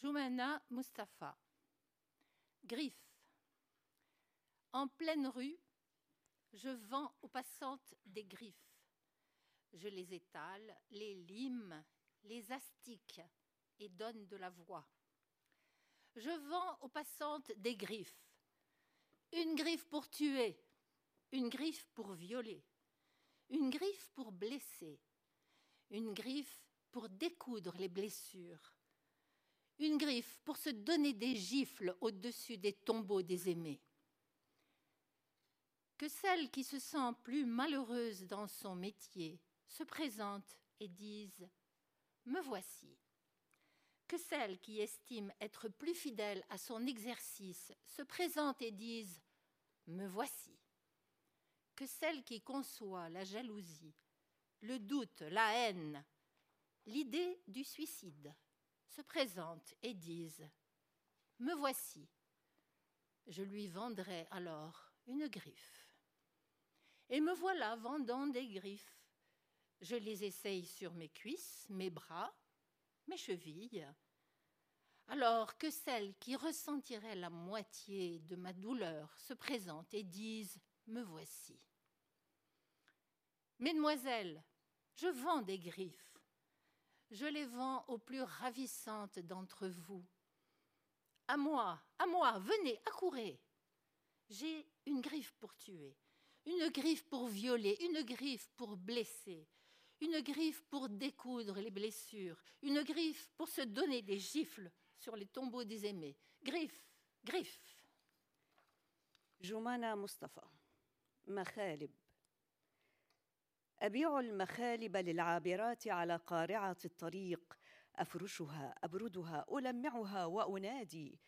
Joumana Mustafa. Griffe. En pleine rue, je vends aux passantes des griffes. Je les étale, les lime, les astique et donne de la voix. Je vends aux passantes des griffes. Une griffe pour tuer, une griffe pour violer, une griffe pour blesser, une griffe pour découdre les blessures, une griffe pour se donner des gifles au-dessus des tombeaux des aimés. Que celle qui se sent plus malheureuse dans son métier se présente et dise ⁇ Me voici ⁇ Que celle qui estime être plus fidèle à son exercice se présente et dise ⁇ Me voici ⁇ Que celle qui conçoit la jalousie, le doute, la haine, l'idée du suicide se présentent et disent Me voici. Je lui vendrai alors une griffe. Et me voilà vendant des griffes. Je les essaye sur mes cuisses, mes bras, mes chevilles. Alors que celles qui ressentiraient la moitié de ma douleur se présentent et disent Me voici. Mesdemoiselles, je vends des griffes je les vends aux plus ravissantes d'entre vous. À moi, à moi, venez, accourez. J'ai une griffe pour tuer, une griffe pour violer, une griffe pour blesser, une griffe pour découdre les blessures, une griffe pour se donner des gifles sur les tombeaux des aimés. Griffe, griffe. أبيع المخالب للعابرات على قارعة الطريق. أفرشها أبردها ألمعها وأنادي.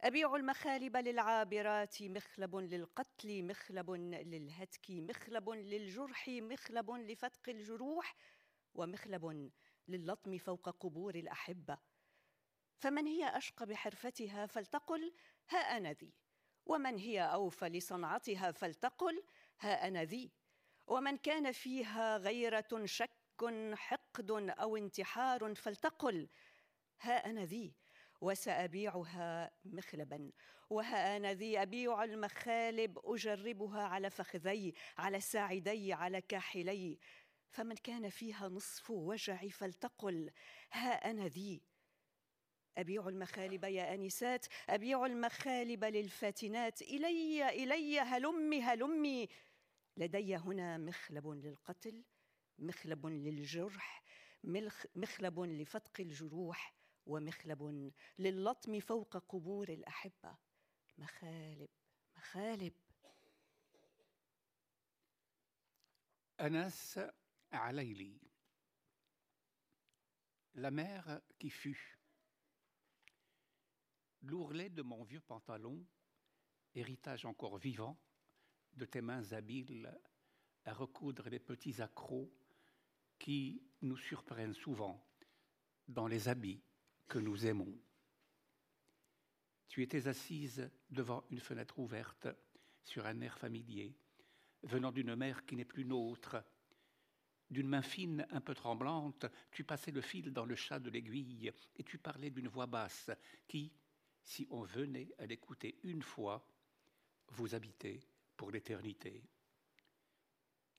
أبيع المخالب للعابرات مخلب للقتل مخلب للهتك مخلب للجرح مخلب لفتق الجروح ومخلب للطم فوق قبور الأحبة. فمن هي أشقى بحرفتها فلتقل ها أنا ذي. ومن هي أوفى لصنعتها فلتقل ها أنا ذي. ومن كان فيها غيرة شك حقد أو انتحار فلتقل ها أنا ذي وسأبيعها مخلبا وها أنا ذي أبيع المخالب أجربها على فخذي على ساعدي على كاحلي. فمن كان فيها نصف وجعي فلتقل ها أنا ذي. أبيع المخالب يا آنسات أبيع المخالب للفاتنات. إلي إلي هلمي هلمي. لدي هنا مخلب للقتل مخلب للجرح مخلب لفتق الجروح ومخلب للطم فوق قبور الأحبة. مخالب مخالب. Anas Alayli, la mère qui fut, l'ourlet de mon vieux pantalon, héritage encore vivant de tes mains habiles à recoudre les petits accrocs qui nous surprennent souvent dans les habits que nous aimons. Tu étais assise devant une fenêtre ouverte sur un air familier, venant d'une mère qui n'est plus nôtre. D'une main fine, un peu tremblante, tu passais le fil dans le chat de l'aiguille et tu parlais d'une voix basse qui, si on venait à l'écouter une fois, vous habitait pour l'éternité.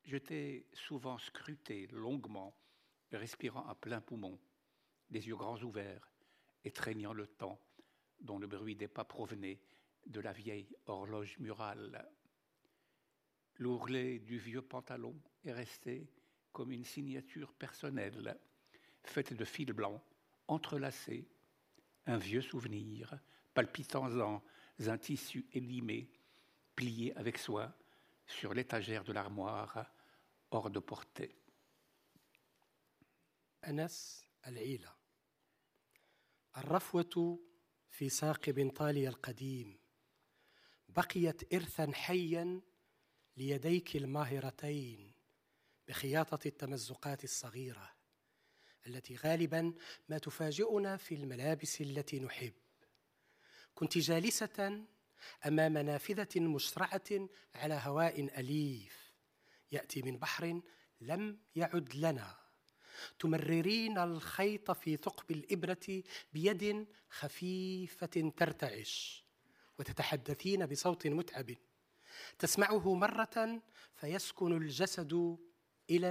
Je t'ai souvent scruté longuement, respirant à plein poumon, les yeux grands ouverts, étreignant le temps dont le bruit des pas provenait de la vieille horloge murale. L'ourlet du vieux pantalon est resté comme une signature personnelle, faite de fils blancs, entrelacés, un vieux souvenir, palpitant dans un tissu élimé, plié avec soin sur l'étagère de l'armoire, hors de portée. أنس العيلة الرفوة في ساق بنطالي القديم بقيت إرثا حيا ليديك الماهرتين بخياطة التمزقات الصغيرة التي غالبا ما تفاجئنا في الملابس التي نحب كنت جالسة أمام نافذة مشرعة على هواء أليف يأتي من بحر لم يعد لنا. تمررين الخيط في ثقب الإبرة بيد خفيفة ترتعش وتتحدثين بصوت متعب. تسمعه مرة فيسكن الجسد إلى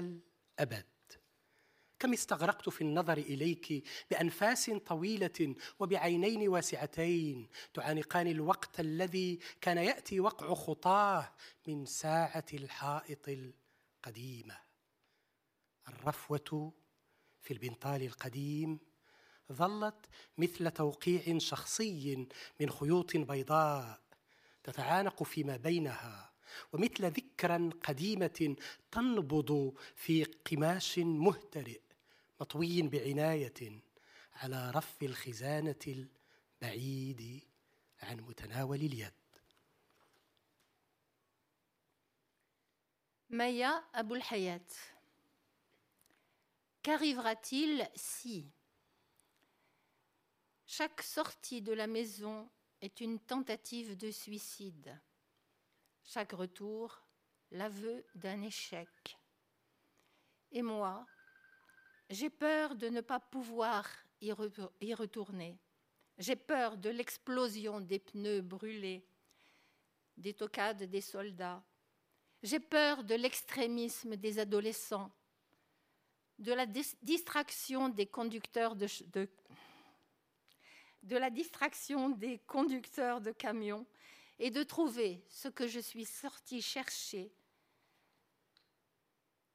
الأبد. كم استغرقت في النظر إليك بأنفاس طويلة وبعينين واسعتين تعانقان الوقت الذي كان يأتي وقع خطاه من ساعة الحائط القديمه الرفوة في البنطال القديم ظلت مثل توقيع شخصي من خيوط بيضاء تتعانق فيما بينها ومثل ذكرى قديمة تنبض في قماش مهترئ. مطوي بعنايه على رف الخزانه البعيد عن متناول اليد Maya Aboul Hayat. Qu'arrivera-t-il si chaque sortie de la maison est une tentative de suicide, chaque retour l'aveu d'un échec Et moi, j'ai peur de ne pas pouvoir y, retourner. J'ai peur de l'explosion des pneus brûlés, des tocades des soldats. J'ai peur de l'extrémisme des adolescents, de la distraction des conducteurs de, de, de la distraction des conducteurs de camions et de trouver ce que je suis sortie chercher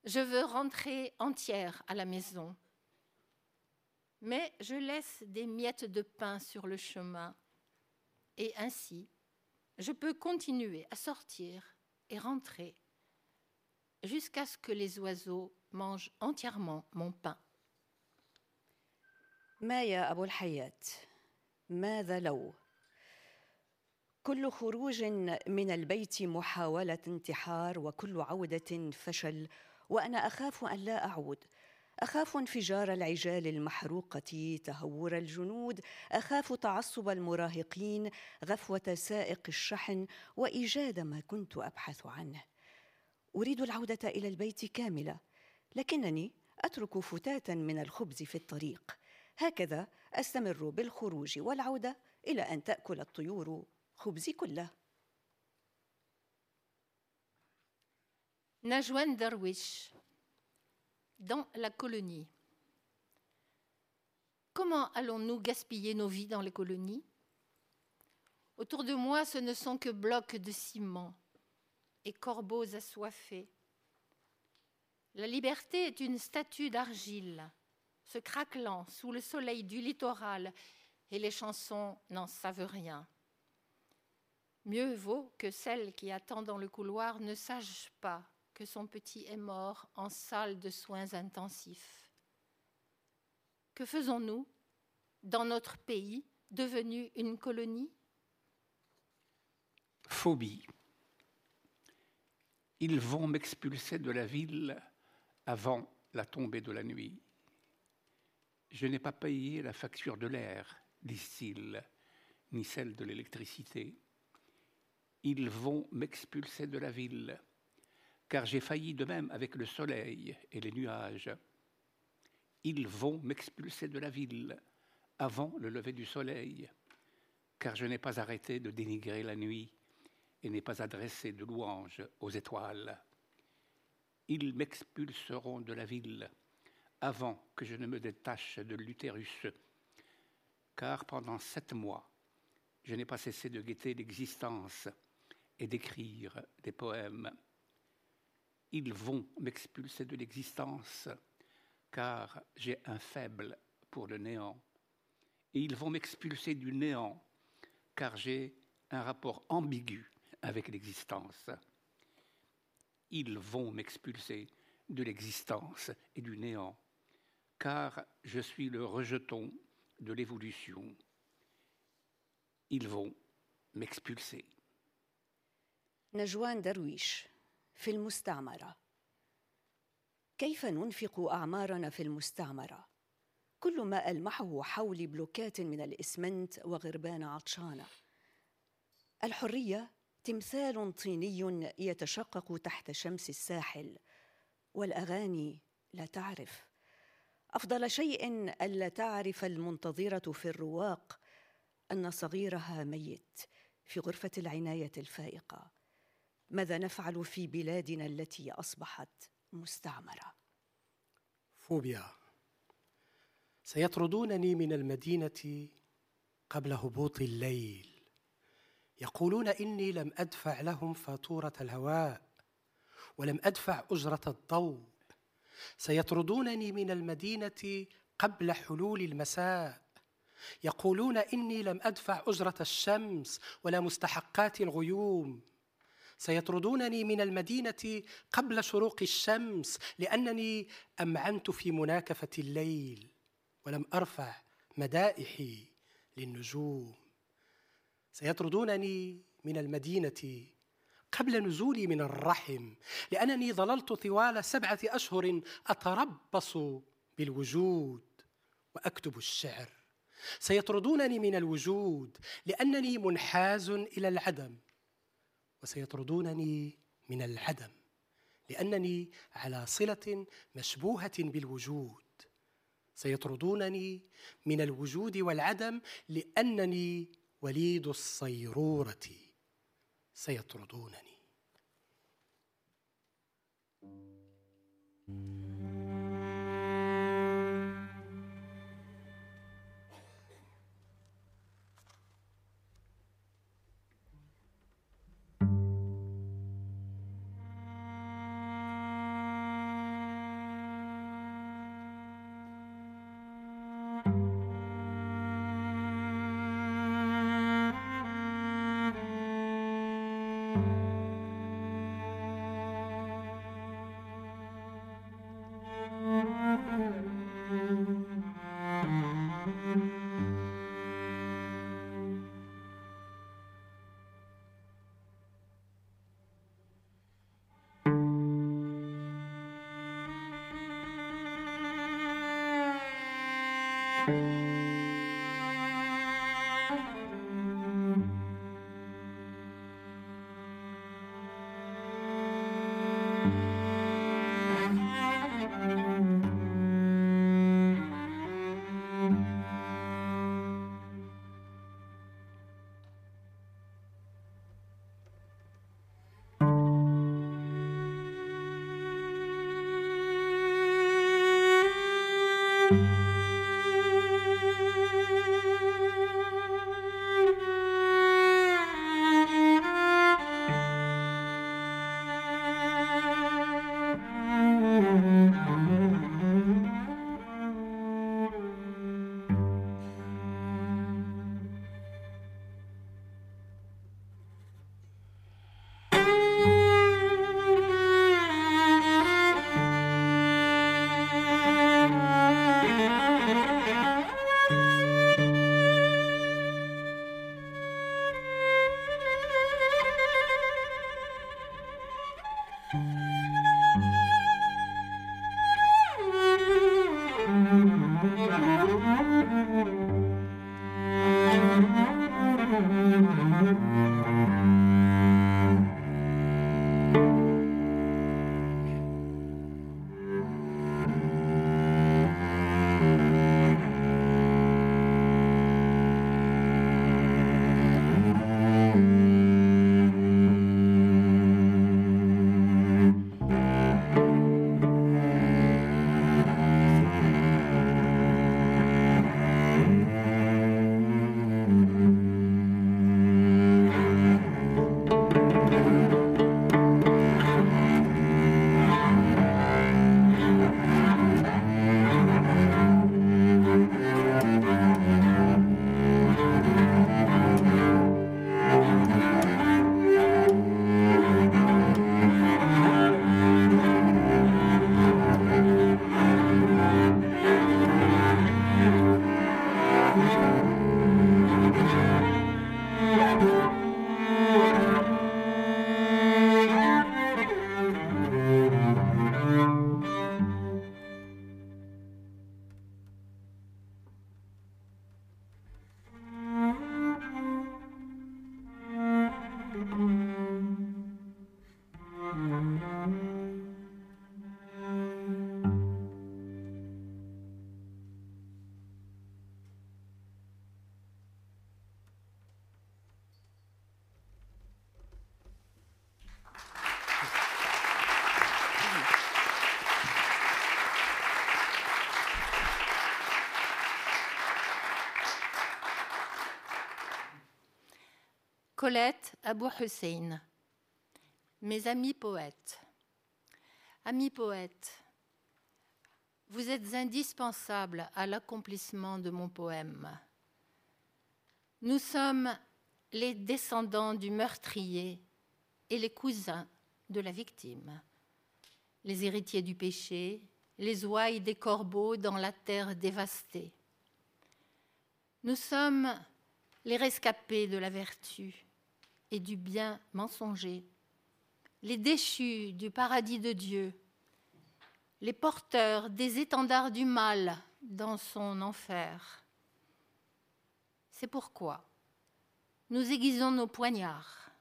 je veux rentrer entière à la maison. Mais je laisse des miettes de pain sur le chemin. Et ainsi, je peux continuer à sortir et rentrer jusqu'à ce que les oiseaux mangent entièrement mon pain. مايا أبو الحياة ماذا لو كل خروج من البيت محاولة انتحار وكل عودة فشل وأنا أخاف أن لا أعود. أخاف انفجار العجال المحروقة تهور الجنود. أخاف تعصب المراهقين غفوة سائق الشحن وإيجاد ما كنت أبحث عنه. أريد العودة إلى البيت كاملة لكنني أترك فتاه من الخبز في الطريق. هكذا أستمر بالخروج والعودة إلى أن تأكل الطيور خبزي كله. Najwan Darwish, dans la colonie. Comment allons-nous gaspiller nos vies dans les colonies? Autour de moi, ce ne sont que blocs de ciment et corbeaux assoiffés. La liberté est une statue d'argile, se craquelant sous le soleil du littoral, et les chansons n'en savent rien. Mieux vaut que celle qui attend dans le couloir ne sache pas que son petit est mort en salle de soins intensifs. Que faisons-nous dans notre pays devenu une colonie? Phobie. Ils vont m'expulser de la ville avant la tombée de la nuit. Je n'ai pas payé la facture de l'air, disent-ils, ni celle de l'électricité. Ils vont m'expulser de la ville car j'ai failli de même avec le soleil et les nuages. Ils vont m'expulser de la ville avant le lever du soleil, car je n'ai pas arrêté de dénigrer la nuit et n'ai pas adressé de louanges aux étoiles. Ils m'expulseront de la ville avant que je ne me détache de l'utérus, car pendant sept mois, je n'ai pas cessé de guetter l'existence et d'écrire des poèmes ils vont m'expulser de l'existence, car j'ai un faible pour le néant. Et ils vont m'expulser du néant, car j'ai un rapport ambigu avec l'existence. Ils vont m'expulser de l'existence et du néant, car je suis le rejeton de l'évolution. Ils vont m'expulser. Najwa Darwish في المستعمرة. كيف ننفق أعمارنا في المستعمرة؟ كل ما ألمحه حولي بلوكات من الإسمنت وغربان عطشانة. الحرية تمثال طيني يتشقق تحت شمس الساحل والأغاني لا تعرف. أفضل شيء ألا تعرف المنتظرة في الرواق أن صغيرها ميت في غرفة العناية الفائقة. ماذا نفعل في بلادنا التي أصبحت مستعمرة؟ فوبيا. سيطردونني من المدينة قبل هبوط الليل. يقولون إني لم أدفع لهم فاتورة الهواء ولم أدفع أجرة الضوء. سيطردونني من المدينة قبل حلول المساء. يقولون إني لم أدفع أجرة الشمس ولا مستحقات الغيوم. سيطردونني من المدينة قبل شروق الشمس لأنني أمعنت في مناكفة الليل ولم أرفع مدائحي للنجوم. سيطردونني من المدينة قبل نزولي من الرحم لأنني ظللت طوال سبعة أشهر أتربص بالوجود وأكتب الشعر. سيطردونني من الوجود لأنني منحاز إلى العدم. وسيطردونني من العدم لأنني على صلة مشبوهة بالوجود. سيطردونني من الوجود والعدم لأنني وليد الصيرورة. سيطردونني. Colette Abou Hussein. Mes amis poètes. Amis poètes, vous êtes indispensables à l'accomplissement de mon poème. Nous sommes les descendants du meurtrier et les cousins de la victime, les héritiers du péché, les ouailles des corbeaux dans la terre dévastée. Nous sommes les rescapés de la vertu, et du bien mensonger, les déchus du paradis de Dieu, les porteurs des étendards du mal dans son enfer. C'est pourquoi nous aiguisons nos poignards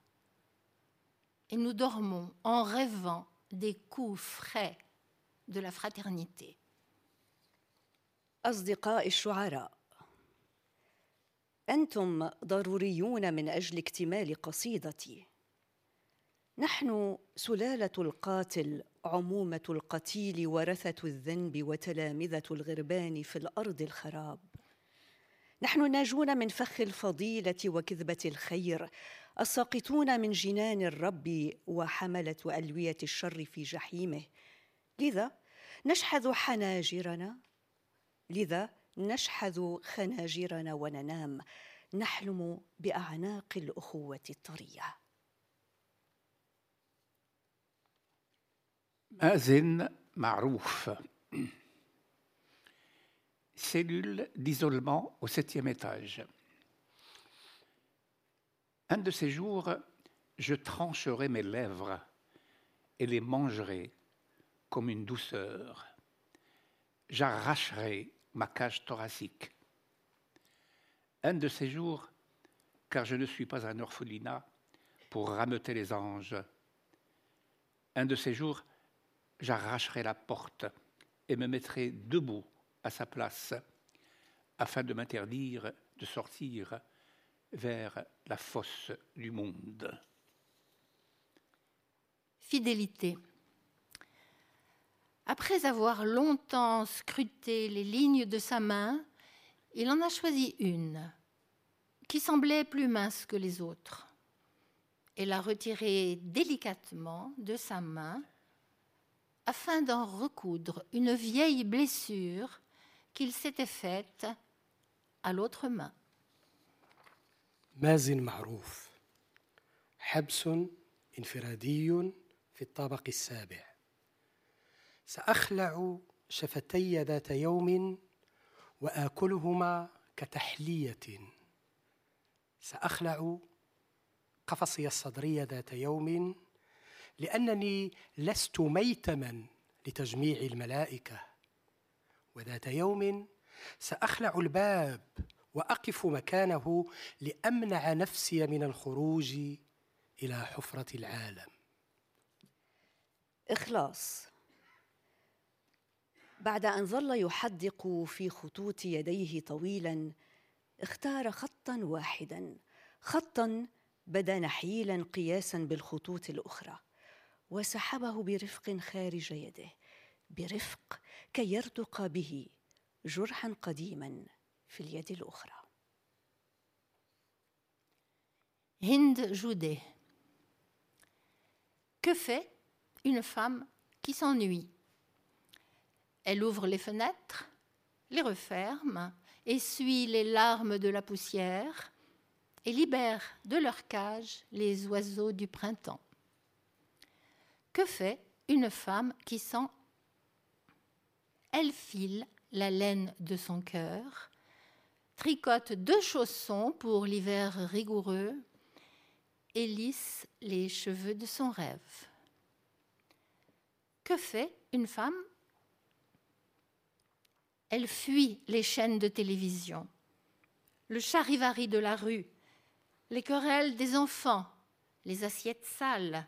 et nous dormons en rêvant des coups frais de la fraternité. أنتم ضروريون من أجل اكتمال قصيدتي. نحن سلالة القاتل عمومة القتيل ورثة الذنب وتلامذة الغربان في الأرض الخراب. نحن ناجون من فخ الفضيلة وكذبة الخير الساقطون من جنان الرب وحملة ألوية الشر في جحيمه. لذا نشحذ حناجرنا لذا نشحذ خناجرنا وننام نحلم باعناق الاخوه الطريه مازن معروف cellule d'isolement au septième étage. Un de ces jours, je trancherai mes lèvres et les mangerai comme une douceur. J'arracherai ma cage thoracique Un de ces jours, car je ne suis pas un orphelinat pour rameuter les anges. Un de ces jours, j'arracherai la porte et me mettrai debout à sa place afin de m'interdire de sortir vers la fosse du monde. Fidélité. Après avoir longtemps scruté les lignes de sa main, il en a choisi une qui semblait plus mince que les autres et l'a retirée délicatement de sa main afin d'en recoudre une vieille blessure qu'il s'était faite à l'autre main. مازن معروف حبس انفرادي في الطابق السابع سأخلع شفتي ذات يوم وآكلهما كتحلية. سأخلع قفصي الصدري ذات يوم لأنني لست ميتما لتجميع الملائكة. وذات يوم سأخلع الباب وأقف مكانه لأمنع نفسي من الخروج إلى حفرة العالم. إخلاص. بعد أن ظل يحدق في خطوط يديه طويلا اختار خطا واحدا. خطا بدا نحيلا قياسا بالخطوط الأخرى وسحبه برفق خارج يده. برفق كي يرتق به جرحا قديما في اليد الأخرى. Hind Joudet. Que une femme qui s'ennuie? Elle ouvre les fenêtres, les referme, essuie les larmes de la poussière et libère de leur cage les oiseaux du printemps. Que fait une femme qui sent? Elle file la laine de son cœur, tricote deux chaussons pour l'hiver rigoureux et lisse les cheveux de son rêve. Que fait une femme Elle fuit les chaînes de télévision, le charivari de la rue, les querelles des enfants, les assiettes sales,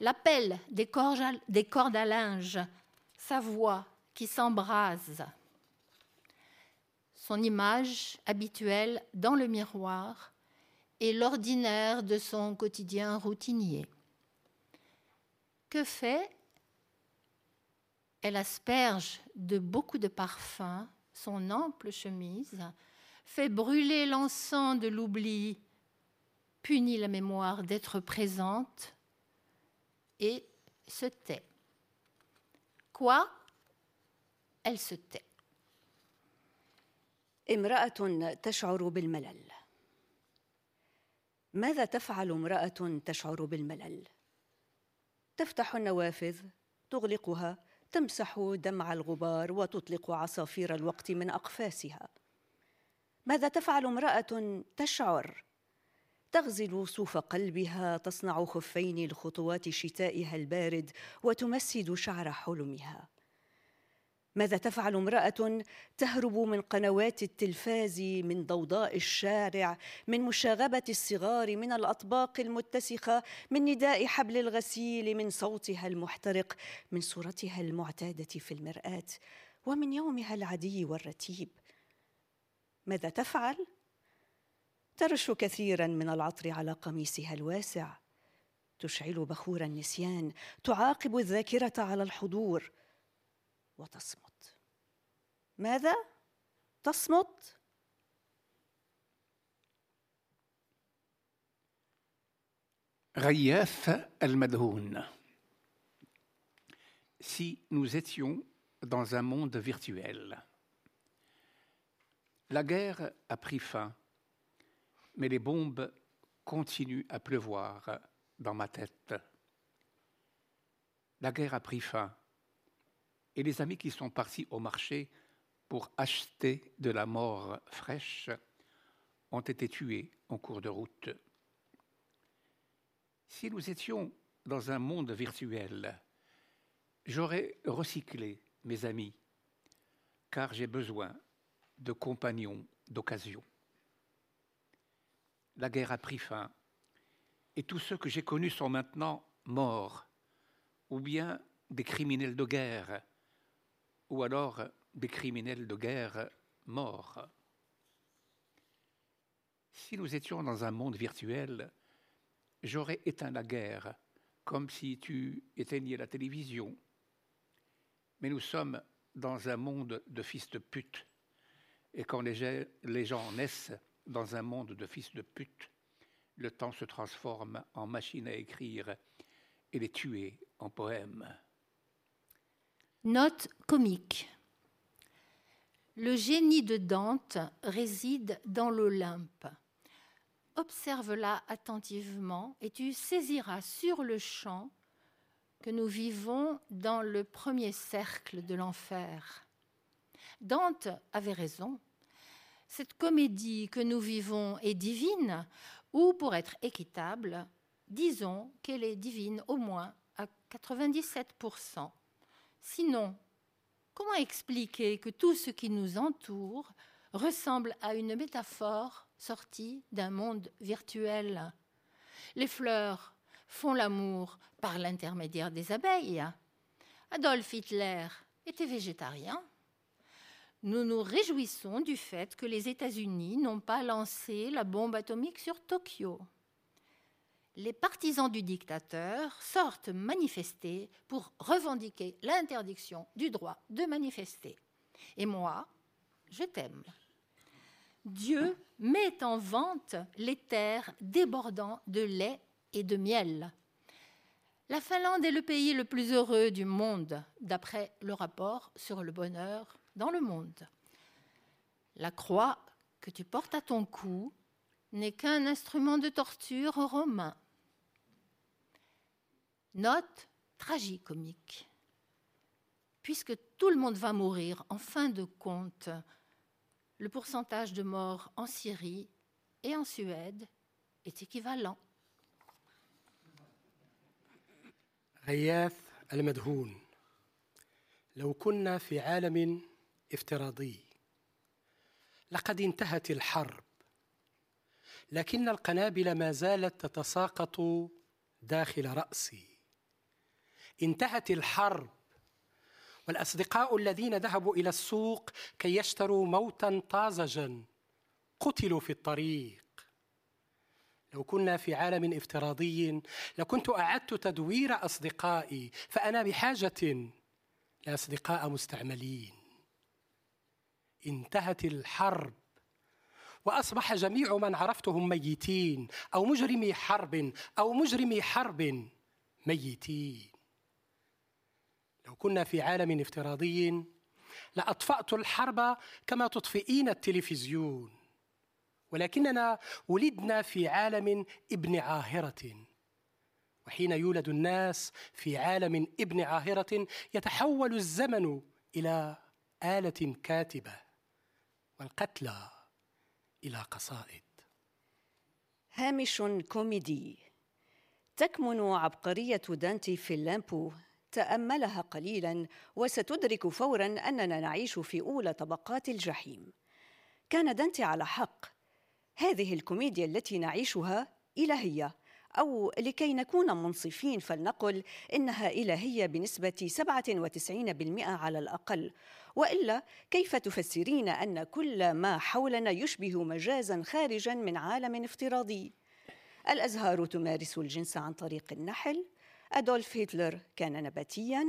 l'appel des cordes à, linge, sa voix qui s'embrase, son image habituelle dans le miroir et l'ordinaire de son quotidien routinier. Que fait Elle asperge de beaucoup de parfums son ample chemise, fait brûler l'encens de l'oubli, punit la mémoire d'être présente et se tait. Quoi Elle se tait. امرأة تشعر بالملل ماذا تفعل امرأة تشعر بالملل؟ تفتح النوافذ تغلقها تمسح دمع الغبار وتطلق عصافير الوقت من أقفاسها ماذا تفعل امرأة تشعر؟ تغزل صوف قلبها تصنع خفين لخطوات شتائها البارد وتمسد شعر حلمها ماذا تفعل امرأة تهرب من قنوات التلفاز من ضوضاء الشارع من مشاغبة الصغار من الأطباق المتسخة من نداء حبل الغسيل من صوتها المحترق من صورتها المعتادة في المرآة ومن يومها العادي والرتيب. ماذا تفعل؟ ترش كثيرا من العطر على قميصها الواسع. تشعل بخور النسيان تعاقب الذاكرة على الحضور. وتصمت ماذا تصمت Rayef al-Madhoun. Si nous étions dans un monde virtuel, la guerre a pris fin, mais les bombes continuent à pleuvoir dans ma tête. La guerre a pris fin, et les amis qui sont partis au marché pour acheter de la mort fraîche ont été tués en cours de route. Si nous étions dans un monde virtuel, j'aurais recyclé mes amis, car j'ai besoin de compagnons d'occasion. la guerre a pris fin, et tous ceux que j'ai connus sont maintenant morts, ou bien des criminels de guerre, ou alors des criminels de guerre morts. Si nous étions dans un monde virtuel, j'aurais éteint la guerre, comme si tu éteignais la télévision. Mais nous sommes dans un monde de fils de pute, et quand les gens naissent dans un monde de fils de pute, le temps se transforme en machine à écrire et les tuer en poèmes. Note comique. Le génie de Dante réside dans l'Olympe. Observe-la attentivement et tu saisiras sur le champ que nous vivons dans le premier cercle de l'enfer. Dante avait raison. Cette comédie que nous vivons est divine, ou pour être équitable, disons qu'elle est divine au moins à 97%. Sinon, comment expliquer que tout ce qui nous entoure ressemble à une métaphore sortie d'un monde virtuel? Les fleurs font l'amour par l'intermédiaire des abeilles. Adolf Hitler était végétarien. Nous nous réjouissons du fait que les États-Unis n'ont pas lancé la bombe atomique sur Tokyo. Les partisans du dictateur sortent manifester pour revendiquer l'interdiction du droit de manifester. Et moi, je t'aime. Dieu met en vente les terres débordant de lait et de miel. La Finlande est le pays le plus heureux du monde, d'après le rapport sur le bonheur dans le monde. La croix que tu portes à ton cou n'est qu'un instrument de torture romain Note tragicomique. Puisque tout le monde va mourir en fin de compte, le pourcentage de morts en Syrie et en Suède est équivalent. لو كنا في عالم افتراضي لقد انتهت الحرب لكن القنابل ما زالت تتساقط داخل راسي انتهت الحرب. والأصدقاء الذين ذهبوا إلى السوق كي يشتروا موتا طازجا قتلوا في الطريق. لو كنا في عالم افتراضي لكنت أعدت تدوير أصدقائي فأنا بحاجة لأصدقاء مستعملين. انتهت الحرب وأصبح جميع من عرفتهم ميتين أو مجرمي حرب أو مجرمي حرب ميتين. لو كنا في عالم افتراضي لأطفأت الحرب كما تطفئين التلفزيون. ولكننا ولدنا في عالم ابن عاهرة. وحين يولد الناس في عالم ابن عاهرة يتحول الزمن إلى آلة كاتبة والقتلى إلى قصائد. هامش كوميدي تكمن عبقرية دانتي في اللامبو تأملها قليلا وستدرك فورا أننا نعيش في أولى طبقات الجحيم. كان دانتي على حق. هذه الكوميديا التي نعيشها إلهية أو لكي نكون منصفين فلنقل إنها إلهية بنسبة 97% على الأقل. وإلا كيف تفسرين أن كل ما حولنا يشبه مجازا خارجا من عالم افتراضي؟ الأزهار تمارس الجنس عن طريق النحل أدولف هتلر كان نباتيا.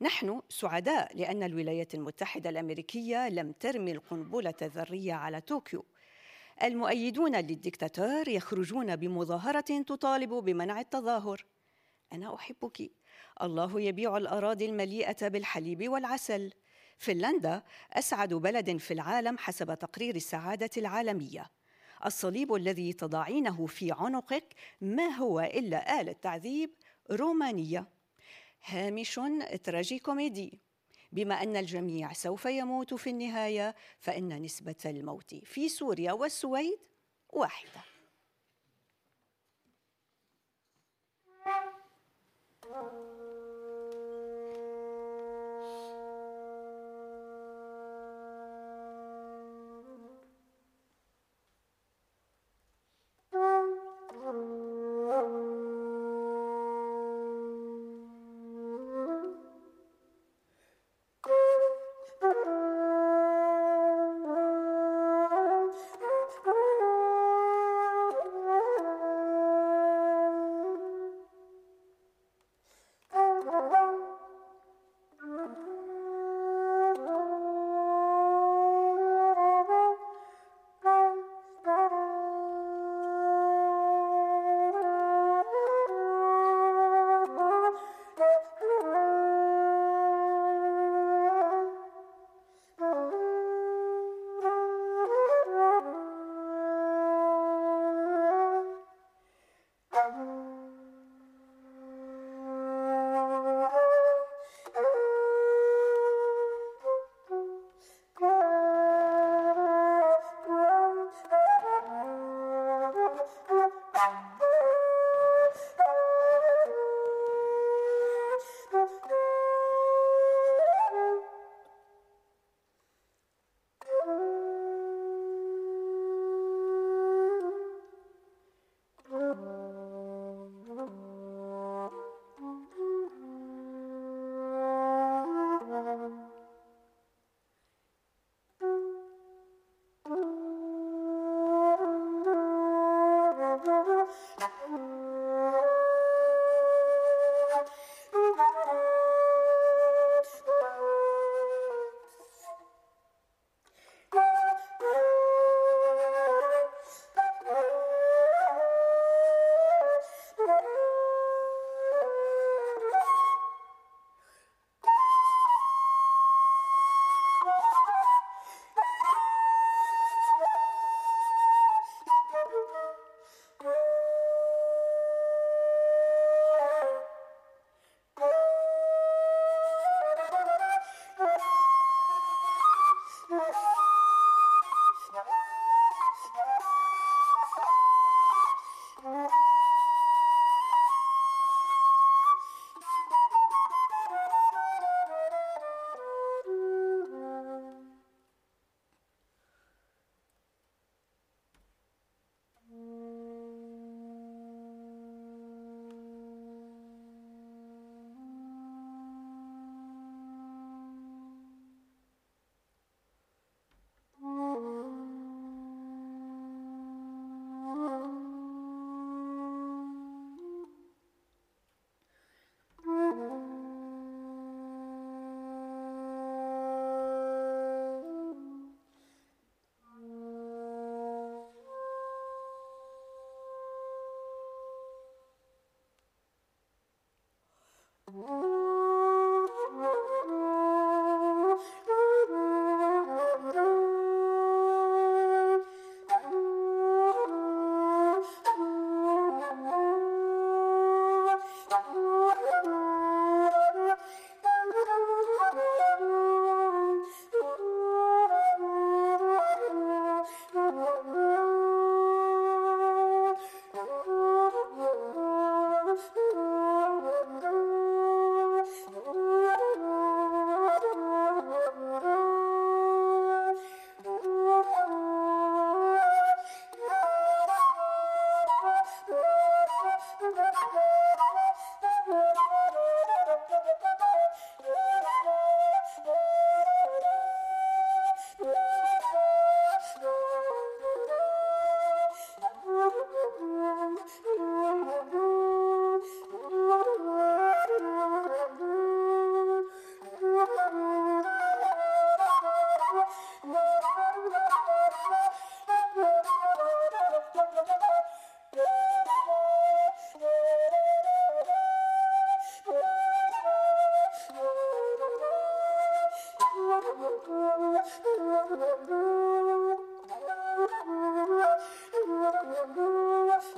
نحن سعداء لأن الولايات المتحدة الأمريكية لم ترمي القنبلة الذرية على طوكيو. المؤيدون للدكتاتور يخرجون بمظاهرة تطالب بمنع التظاهر. أنا أحبك. الله يبيع الأراضي المليئة بالحليب والعسل. فنلندا أسعد بلد في العالم حسب تقرير السعادة العالمية. الصليب الذي تضعينه في عنقك ما هو إلا اله تعذيب رومانية. هامش تراجي كوميدي بما أن الجميع سوف يموت في النهاية فإن نسبة الموت في سوريا والسويد واحدة. Thank you.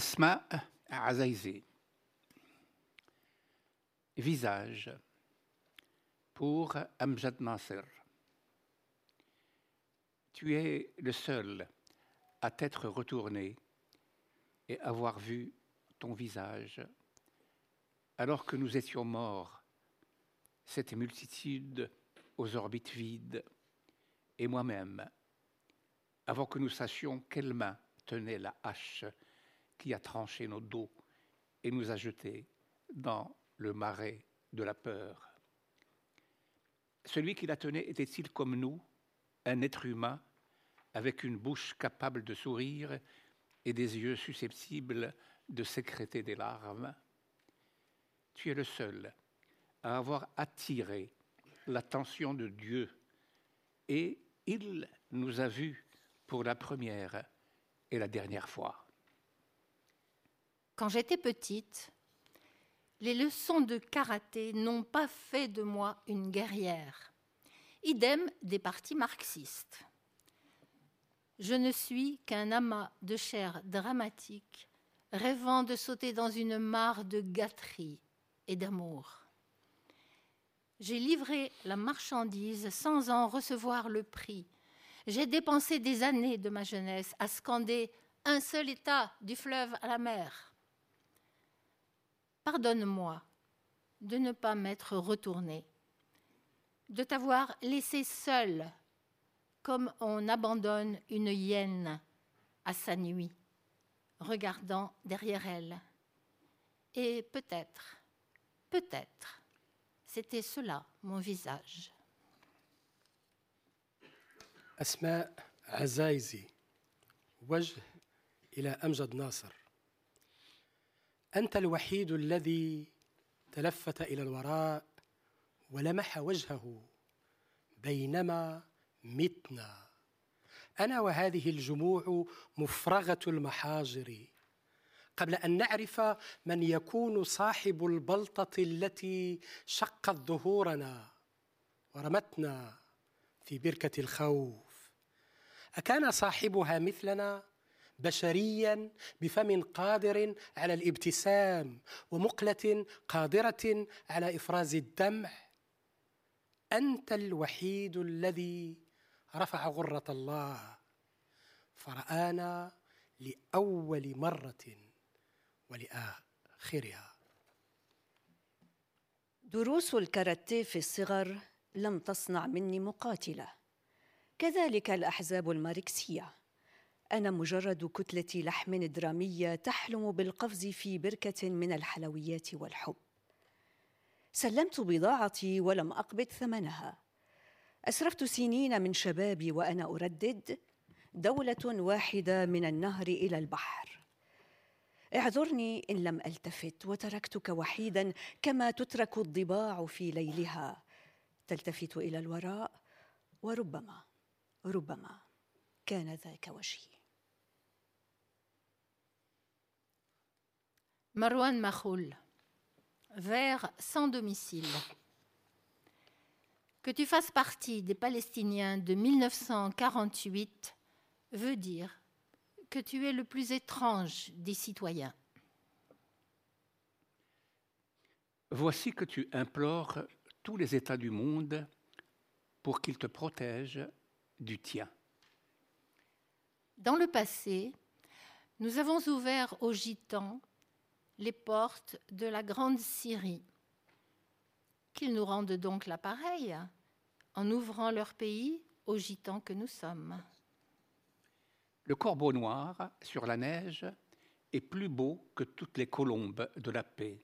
Asma Azaïzé. Visage pour Amjad Nasser. Tu es le seul à t'être retourné et avoir vu ton visage alors que nous étions morts, cette multitude aux orbites vides, et moi-même, avant que nous sachions quelle main tenait la hache qui a tranché nos dos et nous a jetés dans le marais de la peur. Celui qui la tenait était-il comme nous, un être humain avec une bouche capable de sourire et des yeux susceptibles de sécréter des larmes? Tu es le seul à avoir attiré l'attention de Dieu et il nous a vus pour la première et la dernière fois. Quand j'étais petite, les leçons de karaté n'ont pas fait de moi une guerrière. Idem des partis marxistes. Je ne suis qu'un amas de chair dramatique, rêvant de sauter dans une mare de gâterie et d'amour. J'ai livré la marchandise sans en recevoir le prix. J'ai dépensé des années de ma jeunesse à scander un seul état du fleuve à la mer. Pardonne-moi de ne pas m'être retourné, de t'avoir laissé seule, comme on abandonne une hyène à sa nuit, regardant derrière elle. Et peut-être, peut-être, c'était cela mon visage. أسماء عزايزي وجه إلى أمجد ناصر أنت الوحيد الذي تلفت إلى الوراء ولمح وجهه بينما متنا. أنا وهذه الجموع مفرغة المحاجر. قبل أن نعرف من يكون صاحب البلطة التي شقت ظهورنا ورمتنا في بركة الخوف أكان صاحبها مثلنا؟ بشريا بفم قادر على الابتسام ومقلة قادرة على إفراز الدمع. أنت الوحيد الذي رفع غرة الله. فرآنا لأول مرة ولآخرها. دروس الكاراتيه في الصغر لم تصنع مني مقاتلة. كذلك الأحزاب الماركسية. أنا مجرد كتلة لحم درامية تحلم بالقفز في بركة من الحلويات والحب. سلمت بضاعتي ولم أقبض ثمنها. أسرفت سنين من شبابي وأنا أردد. دولة واحدة من النهر إلى البحر. اعذرني إن لم ألتفت وتركتك وحيدا كما تترك الضباع في ليلها. تلتفت إلى الوراء وربما ربما كان ذاك وجهي. Marwan Mahoul, vers sans domicile. Que tu fasses partie des Palestiniens de 1948 veut dire que tu es le plus étrange des citoyens. Voici que tu implores tous les États du monde pour qu'ils te protègent du tien. Dans le passé, nous avons ouvert aux gitans les portes de la grande Syrie. Qu'ils nous rendent donc l'appareil en ouvrant leur pays aux gitans que nous sommes. Le corbeau noir sur la neige est plus beau que toutes les colombes de la paix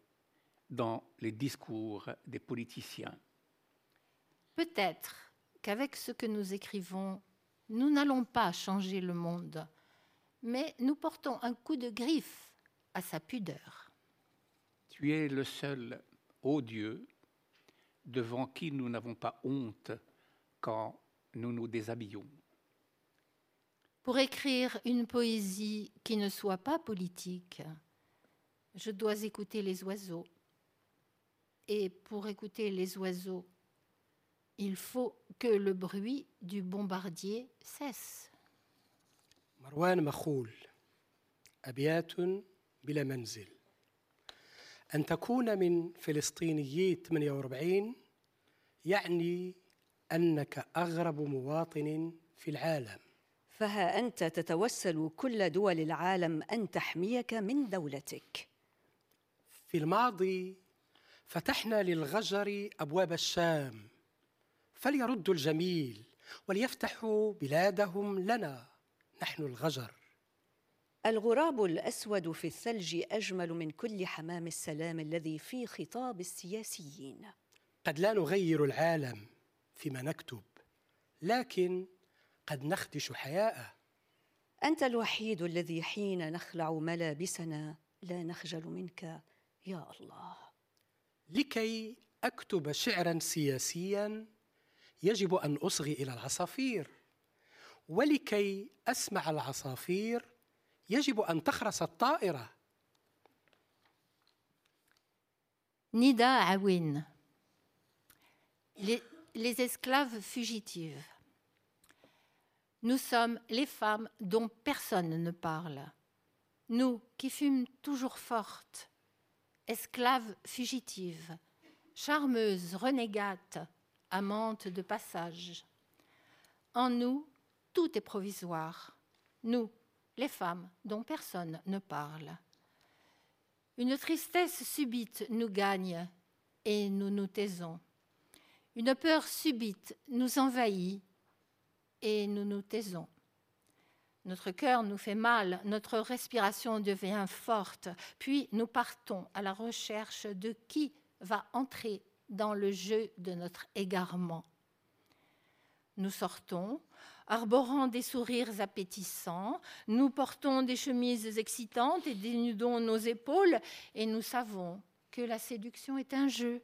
dans les discours des politiciens. Peut-être qu'avec ce que nous écrivons, nous n'allons pas changer le monde, mais nous portons un coup de griffe à sa pudeur. Tu es le seul, ô Dieu, devant qui nous n'avons pas honte quand nous nous déshabillons. Pour écrire une poésie qui ne soit pas politique, je dois écouter les oiseaux. Et pour écouter les oiseaux, il faut que le bruit du bombardier cesse. مروان مخول أبيات بلا منزل أن تكون من فلسطينيي 48 يعني أنك أغرب مواطن في العالم. فها أنت تتوسل كل دول العالم أن تحميك من دولتك. في الماضي فتحنا للغجر أبواب الشام فليردوا الجميل وليفتحوا بلادهم لنا نحن الغجر. الغراب الأسود في الثلج أجمل من كل حمام السلام الذي في خطاب السياسيين. قد لا نغير العالم فيما نكتب لكن قد نخدش حياءه. أنت الوحيد الذي حين نخلع ملابسنا لا نخجل منك يا الله. لكي أكتب شعرا سياسيا يجب أن أصغي إلى العصافير ولكي أسمع العصافير يجب ان تخرس الطائره Nida Awin. Les, les esclaves fugitives. Nous sommes les femmes dont personne ne parle. Nous qui fûmes toujours fortes, esclaves fugitives, charmeuses, renégates, amantes de passage. En nous, tout est provisoire. Nous, les femmes dont personne ne parle. Une tristesse subite nous gagne et nous nous taisons. Une peur subite nous envahit et nous nous taisons. Notre cœur nous fait mal, notre respiration devient forte, puis nous partons à la recherche de qui va entrer dans le jeu de notre égarement. Nous sortons, arborant des sourires appétissants, nous portons des chemises excitantes et dénudons nos épaules, et nous savons que la séduction est un jeu,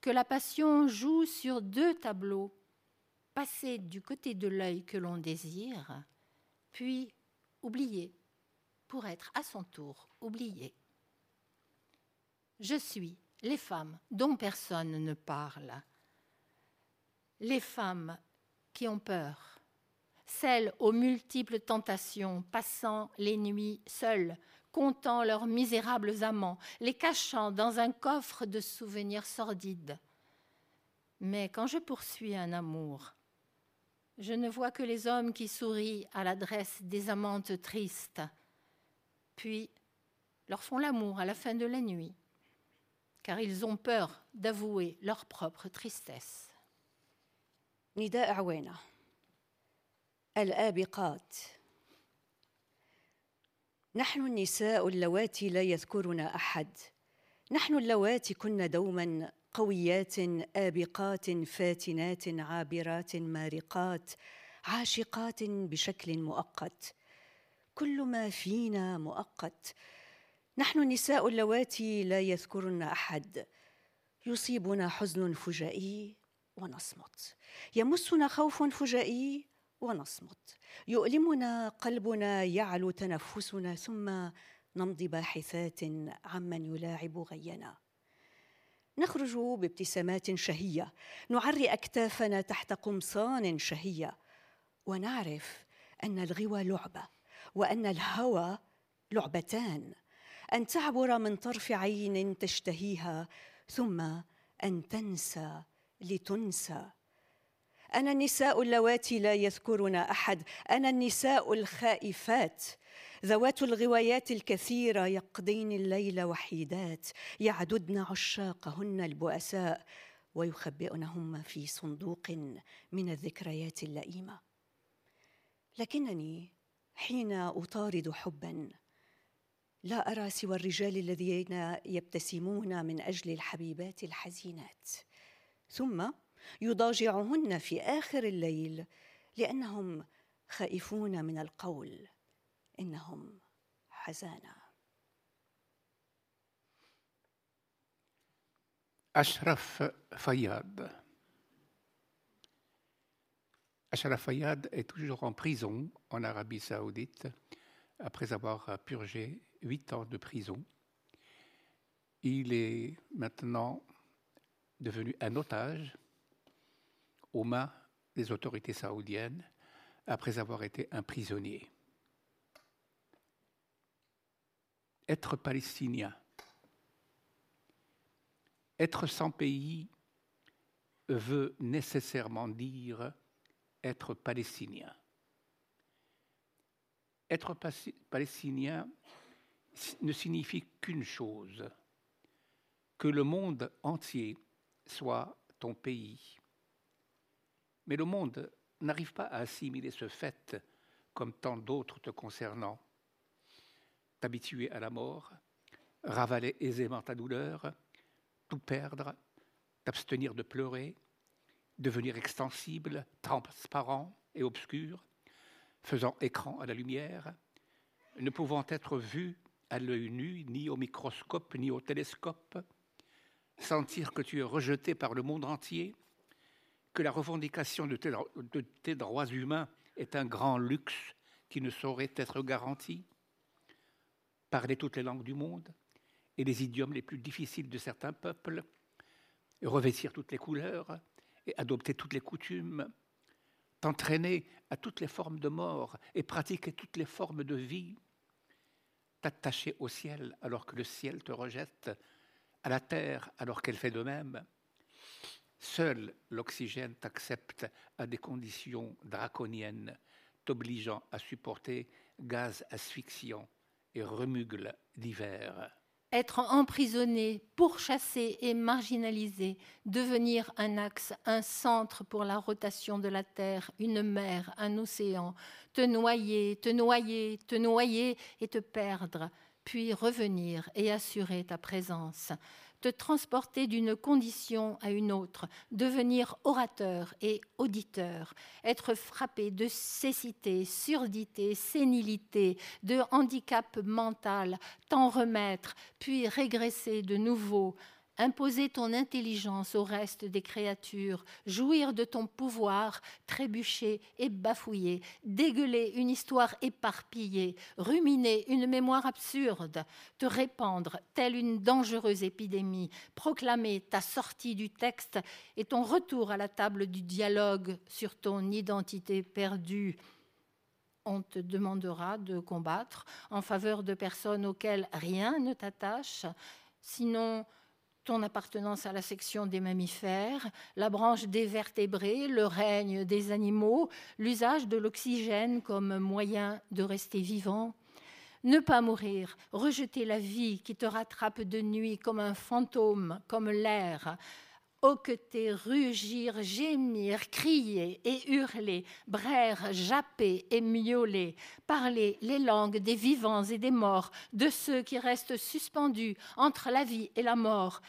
que la passion joue sur deux tableaux, passer du côté de l'œil que l'on désire, puis oublier pour être à son tour oublié. Je suis les femmes dont personne ne parle, les femmes qui ont peur, celles aux multiples tentations, passant les nuits seules, comptant leurs misérables amants, les cachant dans un coffre de souvenirs sordides. Mais quand je poursuis un amour, je ne vois que les hommes qui sourient à l'adresse des amantes tristes, puis leur font l'amour à la fin de la nuit. car ils ont peur d'avouer leur propre tristesse. الآبقات. نحن النساء اللواتي لا يذكرنا أحد. نحن اللواتي كن دوما قويات آبقات فاتنات عابرات مارقات عاشقات بشكل مؤقت. كل ما فينا مؤقت. نحن النساء اللواتي لا يذكرن أحد. يصيبنا حزن فجائي ونصمت. يمسنا خوف فجائي ونصمت. يؤلمنا قلبنا يعلو تنفسنا ثم نمضي باحثات عمن يلاعب غينا. نخرج بابتسامات شهية نعري أكتافنا تحت قمصان شهية ونعرف أن الغوى لعبة وأن الهوى لعبتان أن تعبر من طرف عين تشتهيها ثم أن تنسى لتنسى أنا النساء اللواتي لا يذكرن أحد. أنا النساء الخائفات. ذوات الغوايات الكثيرة يقضين الليل وحيدات. يعددن عشاقهن البؤساء ويخبئنهم في صندوق من الذكريات اللئيمة. لكنني حين أطارد حبا لا أرى سوى الرجال الذين يبتسمون من أجل الحبيبات الحزينات. ثم يضاجعهن في اخر الليل لانهم خائفون من القول انهم حزانا Ashraf Fayyad. Ashraf Fayyad est toujours en prison en Arabie Saoudite après avoir purgé huit ans de prison. Il est maintenant devenu un otage aux mains des autorités saoudiennes après avoir été un prisonnier. Être palestinien, être sans pays veut nécessairement dire être palestinien. Être palestinien ne signifie qu'une chose, que le monde entier soit ton pays. Mais le monde n'arrive pas à assimiler ce fait comme tant d'autres te concernant. T'habituer à la mort, ravaler aisément ta douleur, tout perdre, t'abstenir de pleurer, devenir extensible, transparent et obscur, faisant écran à la lumière, ne pouvant être vu à l'œil nu, ni au microscope, ni au télescope, sentir que tu es rejeté par le monde entier, que la revendication de tes, droits humains est un grand luxe qui ne saurait être garanti, parler toutes les langues du monde et les idiomes les plus difficiles de certains peuples, revêtir toutes les couleurs et adopter toutes les coutumes, t'entraîner à toutes les formes de mort et pratiquer toutes les formes de vie, t'attacher au ciel alors que le ciel te rejette, à la terre alors qu'elle fait de même. Seul l'oxygène t'accepte à des conditions draconiennes, t'obligeant à supporter gaz asphyxiant et remugles d'hiver. Être emprisonné, pourchassé et marginalisé, devenir un axe, un centre pour la rotation de la Terre, une mer, un océan, te noyer, te noyer, te noyer et te perdre, puis revenir et assurer ta présence, te transporter d'une condition à une autre, devenir orateur et auditeur, être frappé de cécité, surdité, sénilité, de handicap mental, t'en remettre, puis régresser de nouveau, imposer ton intelligence au reste des créatures, jouir de ton pouvoir, trébucher et bafouiller, dégueuler une histoire éparpillée, ruminer une mémoire absurde, te répandre telle une dangereuse épidémie, proclamer ta sortie du texte et ton retour à la table du dialogue sur ton identité perdue. On te demandera de combattre en faveur de personnes auxquelles rien ne t'attache, sinon ton appartenance à la section des mammifères, la branche des vertébrés, le règne des animaux, l'usage de l'oxygène comme moyen de rester vivant, Ne pas mourir, rejeter la vie qui te rattrape de nuit comme un fantôme, comme l'air, hoqueter, rugir, gémir, crier et hurler, braire, japper et miauler, parler les langues des vivants et des morts, de ceux qui restent suspendus entre la vie et la mort,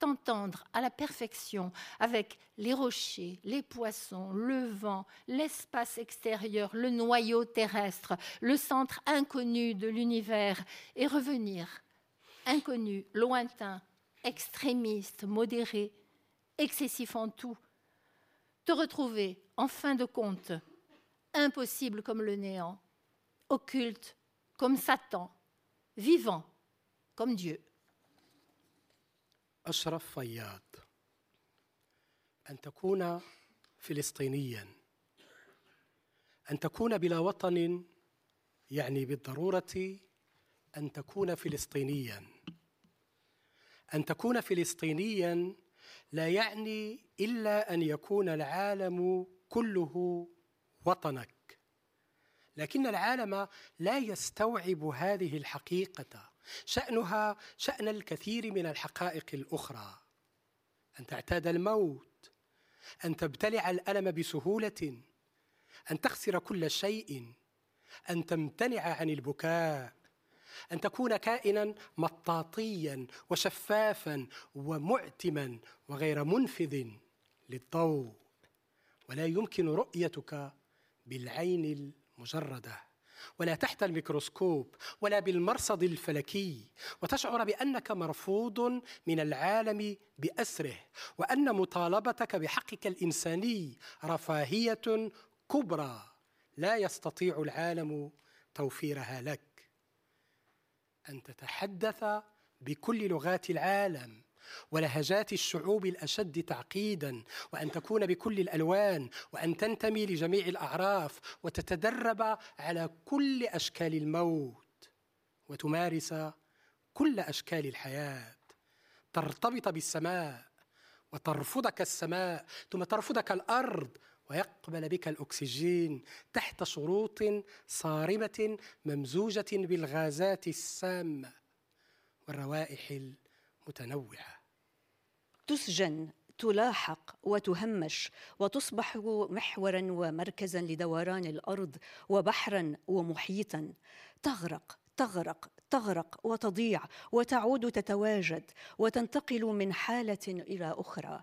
t'entendre à la perfection avec les rochers, les poissons, le vent, l'espace extérieur, le noyau terrestre, le centre inconnu de l'univers, et revenir, inconnu, lointain, extrémiste, modéré, excessif en tout, te retrouver, en fin de compte, impossible comme le néant, occulte comme Satan, vivant comme Dieu. أشرف فياض أن تكون فلسطينيا أن تكون بلا وطن يعني بالضرورة أن تكون فلسطينيا أن تكون فلسطينيا لا يعني إلا أن يكون العالم كله وطنك. لكن العالم لا يستوعب هذه الحقيقة. شأنها شأن الكثير من الحقائق الأخرى. أن تعتاد الموت. أن تبتلع الألم بسهولة. أن تخسر كل شيء. أن تمتنع عن البكاء. أن تكون كائنا مطاطيا وشفافا ومعتما وغير منفذ للضوء. ولا يمكن رؤيتك بالعين المجردة ولا تحت الميكروسكوب ولا بالمرصد الفلكي. وتشعر بأنك مرفوض من العالم بأسره وأن مطالبتك بحقك الإنساني رفاهية كبرى. لا يستطيع العالم توفيرها لك. أن تتحدث بكل لغات العالم ولهجات الشعوب الأشد تعقيدا وأن تكون بكل الألوان وأن تنتمي لجميع الأعراف وتتدرب على كل أشكال الموت وتمارس كل أشكال الحياة. ترتبط بالسماء وترفضك السماء ثم ترفضك الأرض ويقبل بك الأكسجين تحت شروط صارمة ممزوجة بالغازات السامة والروائح المتنوعة. تسجن تلاحق وتهمش وتصبح محورا ومركزا لدوران الأرض وبحرا ومحيطا. تغرق تغرق تغرق وتضيع وتعود تتواجد وتنتقل من حالة إلى أخرى.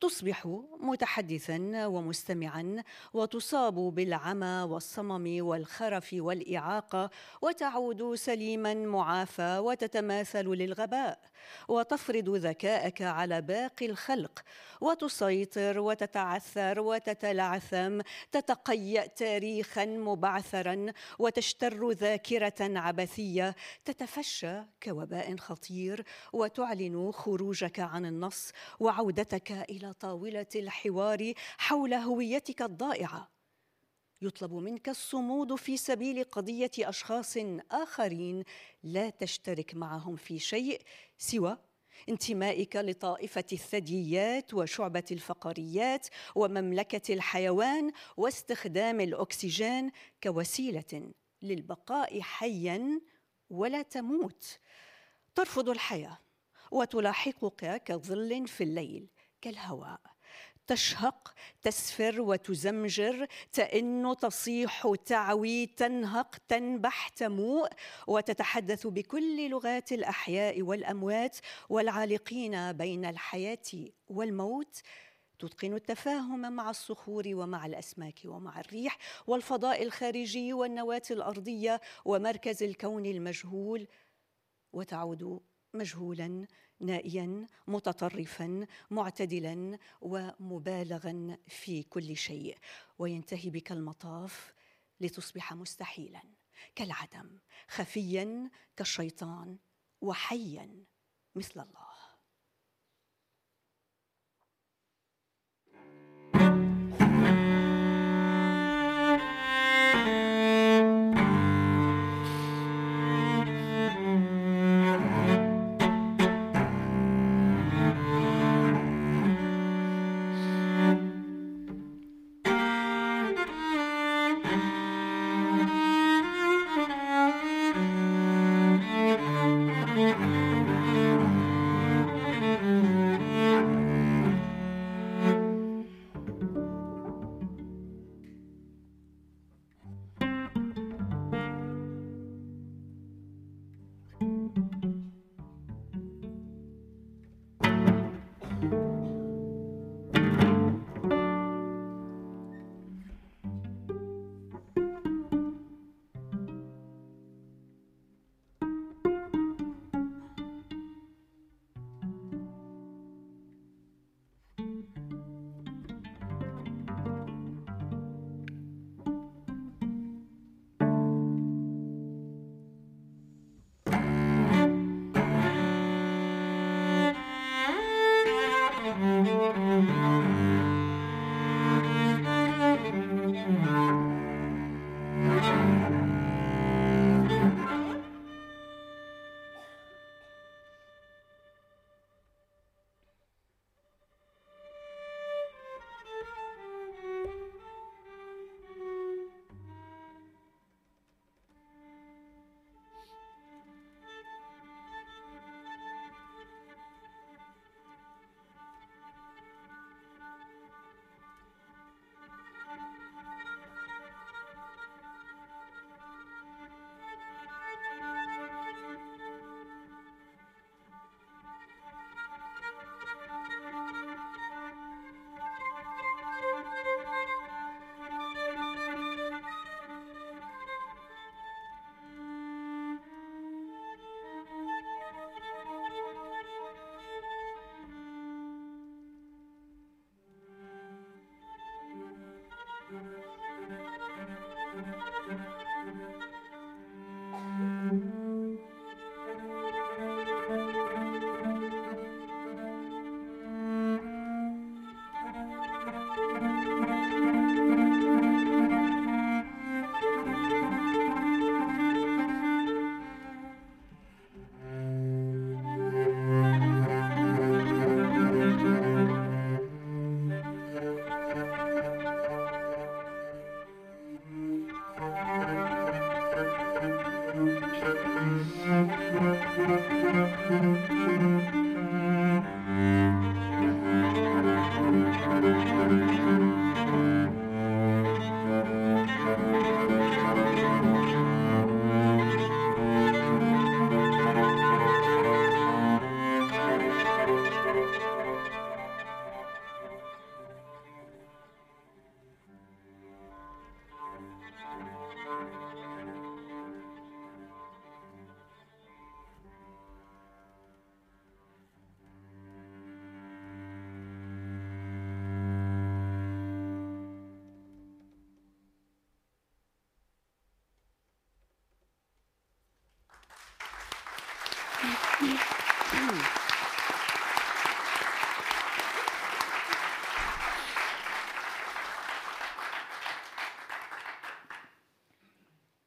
تصبح متحدثا ومستمعا وتصاب بالعمى والصمم والخرف والإعاقة وتعود سليما معافى وتتماثل للغباء. وتفرض ذكاءك على باقي الخلق وتسيطر وتتعثر وتتلعثم تتقيأ تاريخا مبعثرا وتشتر ذاكرة عبثية تتفشى كوباء خطير وتعلن خروجك عن النص وعودتك إلى طاولة الحوار حول هويتك الضائعة. يطلب منك الصمود في سبيل قضية أشخاص آخرين لا تشترك معهم في شيء سوى انتمائك لطائفة الثدييات وشعبة الفقريات ومملكة الحيوان واستخدام الأكسجين كوسيلة للبقاء حيا ولا تموت. ترفض الحياة وتلاحقك كظل في الليل كالهواء. تشهق تسفر وتزمجر تئن تصيح تعوي تنهق تنبح تموء وتتحدث بكل لغات الأحياء والأموات والعالقين بين الحياة والموت. تتقن التفاهم مع الصخور ومع الأسماك ومع الريح والفضاء الخارجي والنواة الأرضية ومركز الكون المجهول. وتعود مجهولا نائيا متطرفا معتدلا ومبالغا في كل شيء. وينتهي بك المطاف لتصبح مستحيلا. كالعدم خفيا كالشيطان وحيا مثل الله.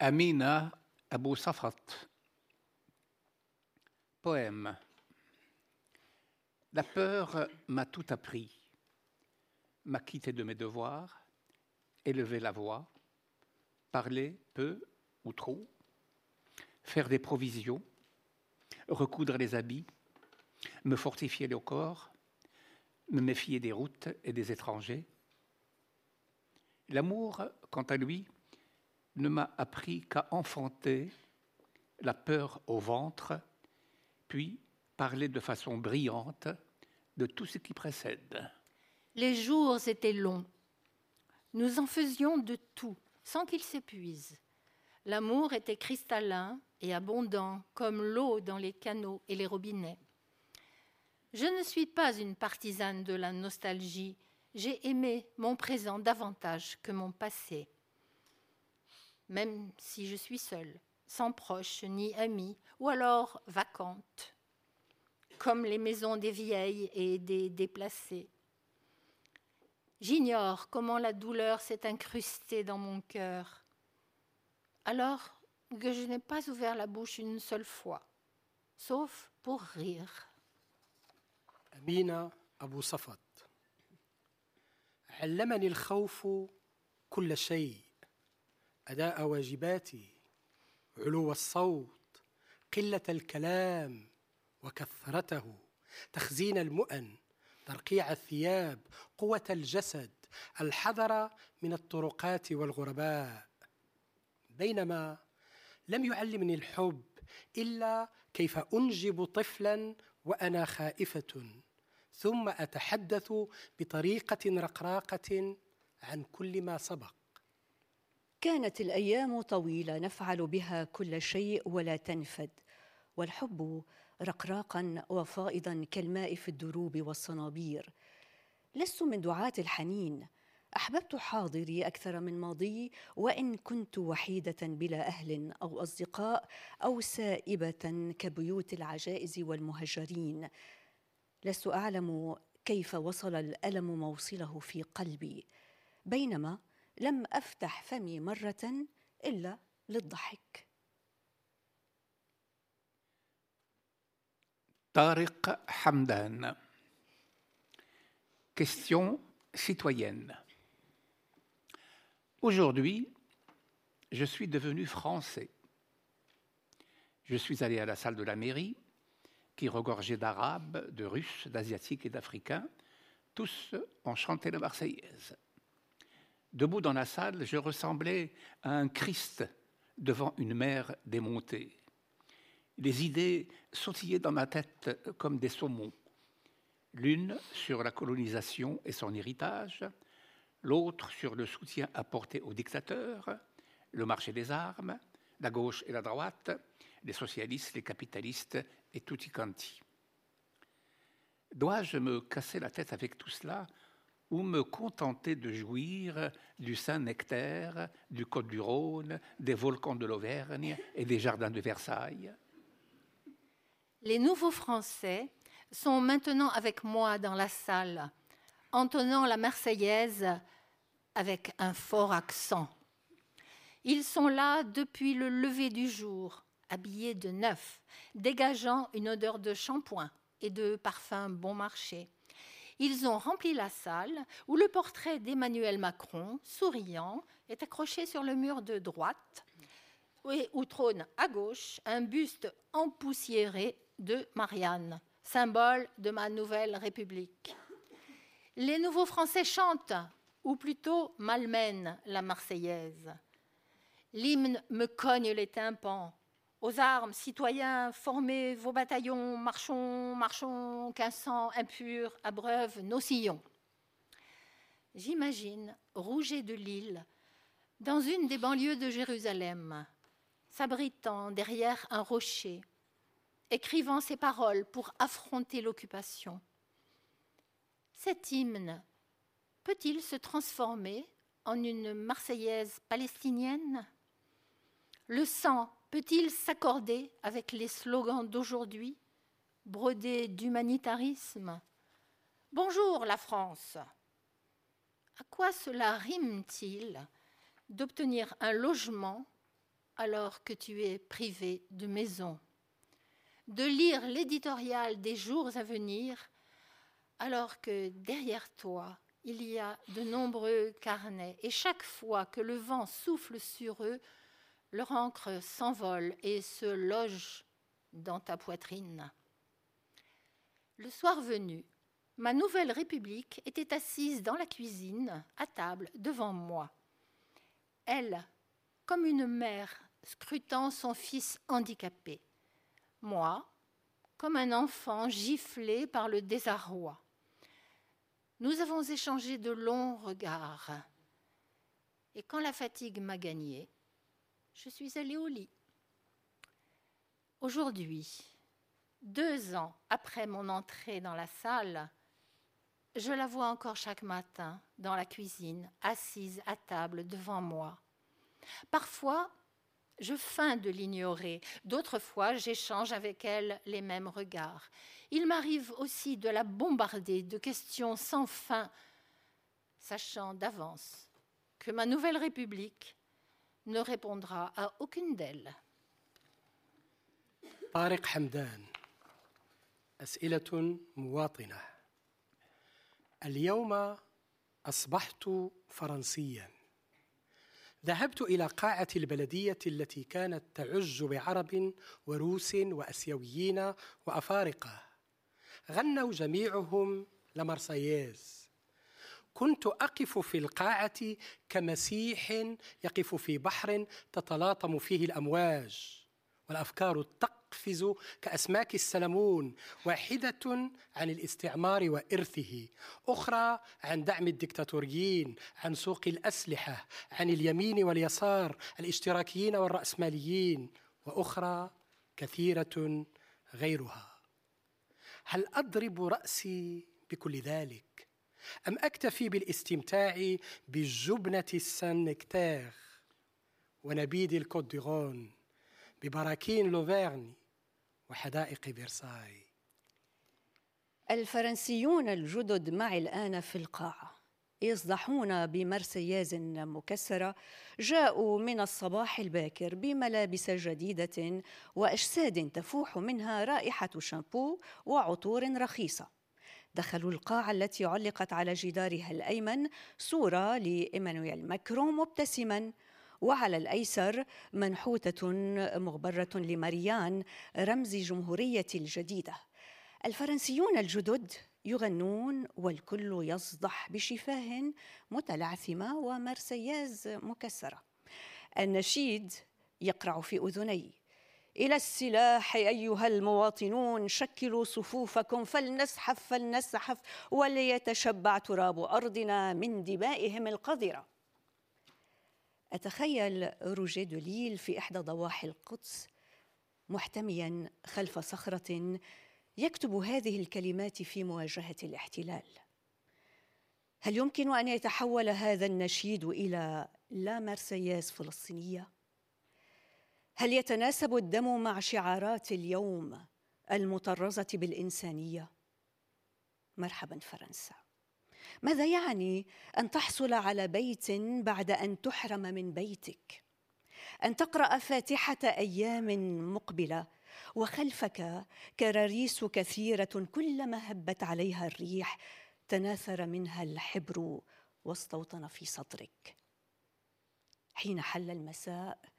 Amina Abou Safat. Poème. La peur m'a tout appris, m'a quitté de mes devoirs, élevé la voix, parler peu ou trop, faire des provisions, recoudre les habits, me fortifier le corps, me méfier des routes et des étrangers. L'amour, quant à lui, ne m'a appris qu'à enfanter la peur au ventre, puis parler de façon brillante de tout ce qui précède. Les jours étaient longs. Nous en faisions de tout, sans qu'il s'épuise. L'amour était cristallin et abondant, comme l'eau dans les canaux et les robinets. Je ne suis pas une partisane de la nostalgie. J'ai aimé mon présent davantage que mon passé même si je suis seule, sans proches ni amis, ou alors vacante, comme les maisons des vieilles et des déplacés. J'ignore comment la douleur s'est incrustée dans mon cœur, alors que je n'ai pas ouvert la bouche une seule fois, sauf pour rire. Amina Abou Safat. علمني الخوف كل شيء أداء واجباتي علو الصوت قلة الكلام وكثرته تخزين المؤن ترقيع الثياب قوة الجسد الحذر من الطرقات والغرباء. بينما لم يعلمني الحب إلا كيف أنجب طفلا وأنا خائفة ثم أتحدث بطريقة رقراقة عن كل ما سبق. كانت الأيام طويلة نفعل بها كل شيء ولا تنفد. والحب رقراقا وفائضا كالماء في الدروب والصنابير. لست من دعاة الحنين. أحببت حاضري أكثر من ماضي وإن كنت وحيدة بلا أهل أو أصدقاء أو سائبة كبيوت العجائز والمهجرين. لست أعلم كيف وصل الألم موصله في قلبي. بينما لم افتح فمي مره الا للضحك Tariq Hamdan. Question citoyenne. Aujourd'hui, je suis devenu français. Je suis allé à la salle de la mairie, qui regorgeait d'Arabes, de Russes, d'Asiatiques et d'Africains. Tous ont chanté la Marseillaise. Debout dans la salle, je ressemblais à un Christ devant une mer démontée. Les idées sautillaient dans ma tête comme des saumons. L'une sur la colonisation et son héritage, l'autre sur le soutien apporté aux dictateurs, le marché des armes, la gauche et la droite, les socialistes, les capitalistes et tutti quanti. Dois-je me casser la tête avec tout cela ou me contenter de jouir du Saint-Nectaire, du Côte du Rhône, des volcans de l'Auvergne et des jardins de Versailles Les nouveaux Français sont maintenant avec moi dans la salle, entonnant la Marseillaise avec un fort accent. Ils sont là depuis le lever du jour, habillés de neuf, dégageant une odeur de shampoing et de parfum bon marché ils ont rempli la salle où le portrait d'Emmanuel Macron, souriant, est accroché sur le mur de droite et où trône à gauche un buste empoussiéré de Marianne, symbole de ma nouvelle République. Les nouveaux Français chantent, ou plutôt malmènent la Marseillaise. L'hymne me cogne les tympans, aux armes, citoyens, formez vos bataillons, marchons, marchons, qu'un sang impur abreuve nos sillons. J'imagine Rouget de Lille, dans une des banlieues de Jérusalem, s'abritant derrière un rocher, écrivant ses paroles pour affronter l'occupation. Cet hymne peut-il se transformer en une Marseillaise palestinienne? Le sang peut-il s'accorder avec les slogans d'aujourd'hui brodée d'humanitarisme? Bonjour la France. À quoi cela rime-t-il d'obtenir un logement alors que tu es privé de maison, de lire l'éditorial des jours à venir alors que derrière toi il y a de nombreux carnets et chaque fois que le vent souffle sur eux, leur encre s'envole et se loge dans ta poitrine. Le soir venu, ma nouvelle République était assise dans la cuisine, à table, devant moi. Elle, comme une mère scrutant son fils handicapé. Moi, comme un enfant giflé par le désarroi. Nous avons échangé de longs regards. Et quand la fatigue m'a gagnée, je suis allée au lit. Aujourd'hui, deux ans après mon entrée dans la salle, je la vois encore chaque matin dans la cuisine, assise à table devant moi. Parfois, je feins de l'ignorer, d'autres fois, j'échange avec elle les mêmes regards. Il m'arrive aussi de la bombarder de questions sans fin, sachant d'avance que ma nouvelle République ne répondra à aucune d'elles. طارق حمدان أسئلة مواطنة. اليوم أصبحت فرنسيا. ذهبت إلى قاعة البلدية التي كانت تعج بعرب وروس وأسيويين وأفارقة. غنوا جميعهم لمرسييز كنت أقف في القاعة كمسيح يقف في بحر تتلاطم فيه الأمواج والأفكار تقفز كأسماك السلمون واحدة عن الاستعمار وإرثه أخرى عن دعم الدكتاتوريين عن سوق الأسلحة عن اليمين واليسار الاشتراكيين والرأسماليين وأخرى كثيرة غيرها. هل أضرب رأسي بكل ذلك؟ أم أكتفي بالاستمتاع بالجبنة السان ونبيد الكوت ديغون ببراكين لوفيرني وحدائق فيرساي؟ الفرنسيون الجدد معي الآن في القاعة. يصدحون بمرسياز مكسرة جاءوا من الصباح الباكر بملابس جديدة وأجساد تفوح منها رائحة شامبو وعطور رخيصة. دخلوا القاعة التي علقت على جدارها الأيمن صورة لإيمانويل ماكرون مبتسما. وعلى الأيسر منحوتة مغبرة لماريان رمز جمهورية الجديدة. الفرنسيون الجدد يغنون والكل يصدح بشفاه متلعثمة ومرسياز مكسرة. النشيد يقرع في أذني إلى السلاح أيها المواطنون شكلوا صفوفكم فلنزحف فلنزحف وليتشبع تراب أرضنا من دمائهم القذرة أتخيل روجيه دوليل في إحدى ضواحي القدس محتميا خلف صخرة يكتب هذه الكلمات في مواجهة الاحتلال هل يمكن أن يتحول هذا النشيد إلى لا مرسياس فلسطينية؟ هل يتناسب الدم مع شعارات اليوم المطرزة بالإنسانية؟ مرحبا فرنسا. ماذا يعني أن تحصل على بيت بعد أن تحرم من بيتك؟ أن تقرأ فاتحة أيام مقبلة وخلفك كراريس كثيرة كلما هبت عليها الريح تناثر منها الحبر واستوطن في صدرك. حين حل المساء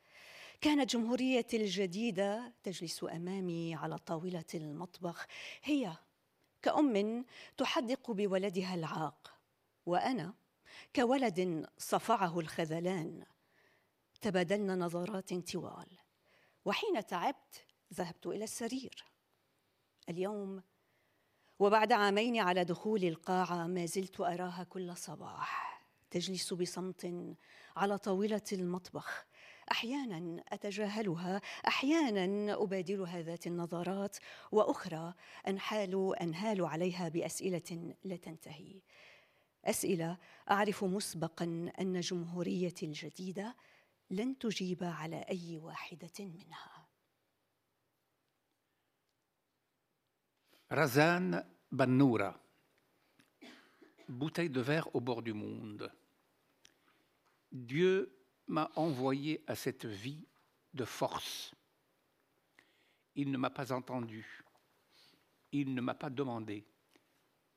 كانت جمهوريتي الجديدة تجلس أمامي على طاولة المطبخ. هي كأم تحدق بولدها العاق وأنا كولد صفعه الخذلان. تبادلنا نظرات طوال وحين تعبت ذهبت إلى السرير. اليوم وبعد عامين على دخول القاعة ما زلت أراها كل صباح. تجلس بصمت على طاولة المطبخ. أحيانا أتجاهلها أحيانا ابادلها ذات النظرات وأخرى أنحال أنهال عليها بأسئلة لا تنتهي. أسئلة أعرف مسبقا أن جمهوريتي الجديدة لن تجيب على أي واحدة منها. Razan Bannoura, bouteille de verre au bord du monde. Dieu m'a envoyé à cette vie de force. Il ne m'a pas entendu. Il ne m'a pas demandé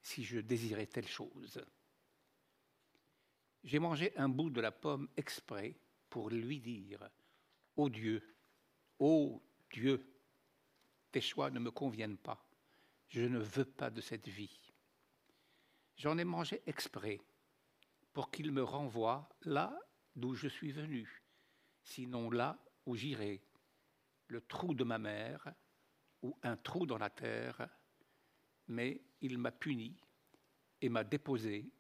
si je désirais telle chose. J'ai mangé un bout de la pomme exprès pour lui dire Ô Dieu, ô Dieu, tes choix ne me conviennent pas. Je ne veux pas de cette vie. J'en ai mangé exprès pour qu'il me renvoie là d'où je suis venu, sinon là où j'irai, le trou de ma mère ou un trou dans la terre, mais il m'a puni et m'a déposé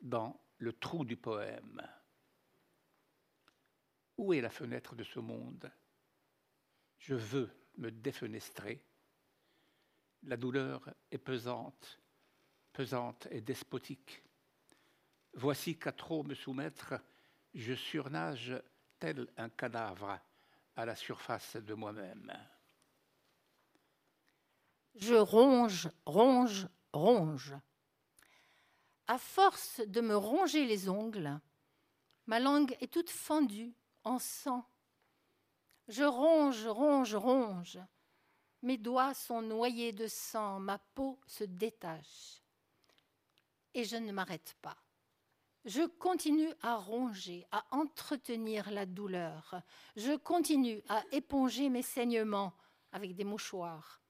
dans le trou du poème. Où est la fenêtre de ce monde? Je veux me défenestrer. La douleur est pesante, pesante et despotique. Voici qu'à trop me soumettre, je surnage tel un cadavre à la surface de moi-même. Je ronge, ronge, ronge. À force de me ronger les ongles, ma langue est toute fendue en sang. Je ronge, ronge, ronge. Mes doigts sont noyés de sang, ma peau se détache. Et je ne m'arrête pas. Je continue à ronger, à entretenir la douleur. Je continue à éponger mes saignements avec des mouchoirs.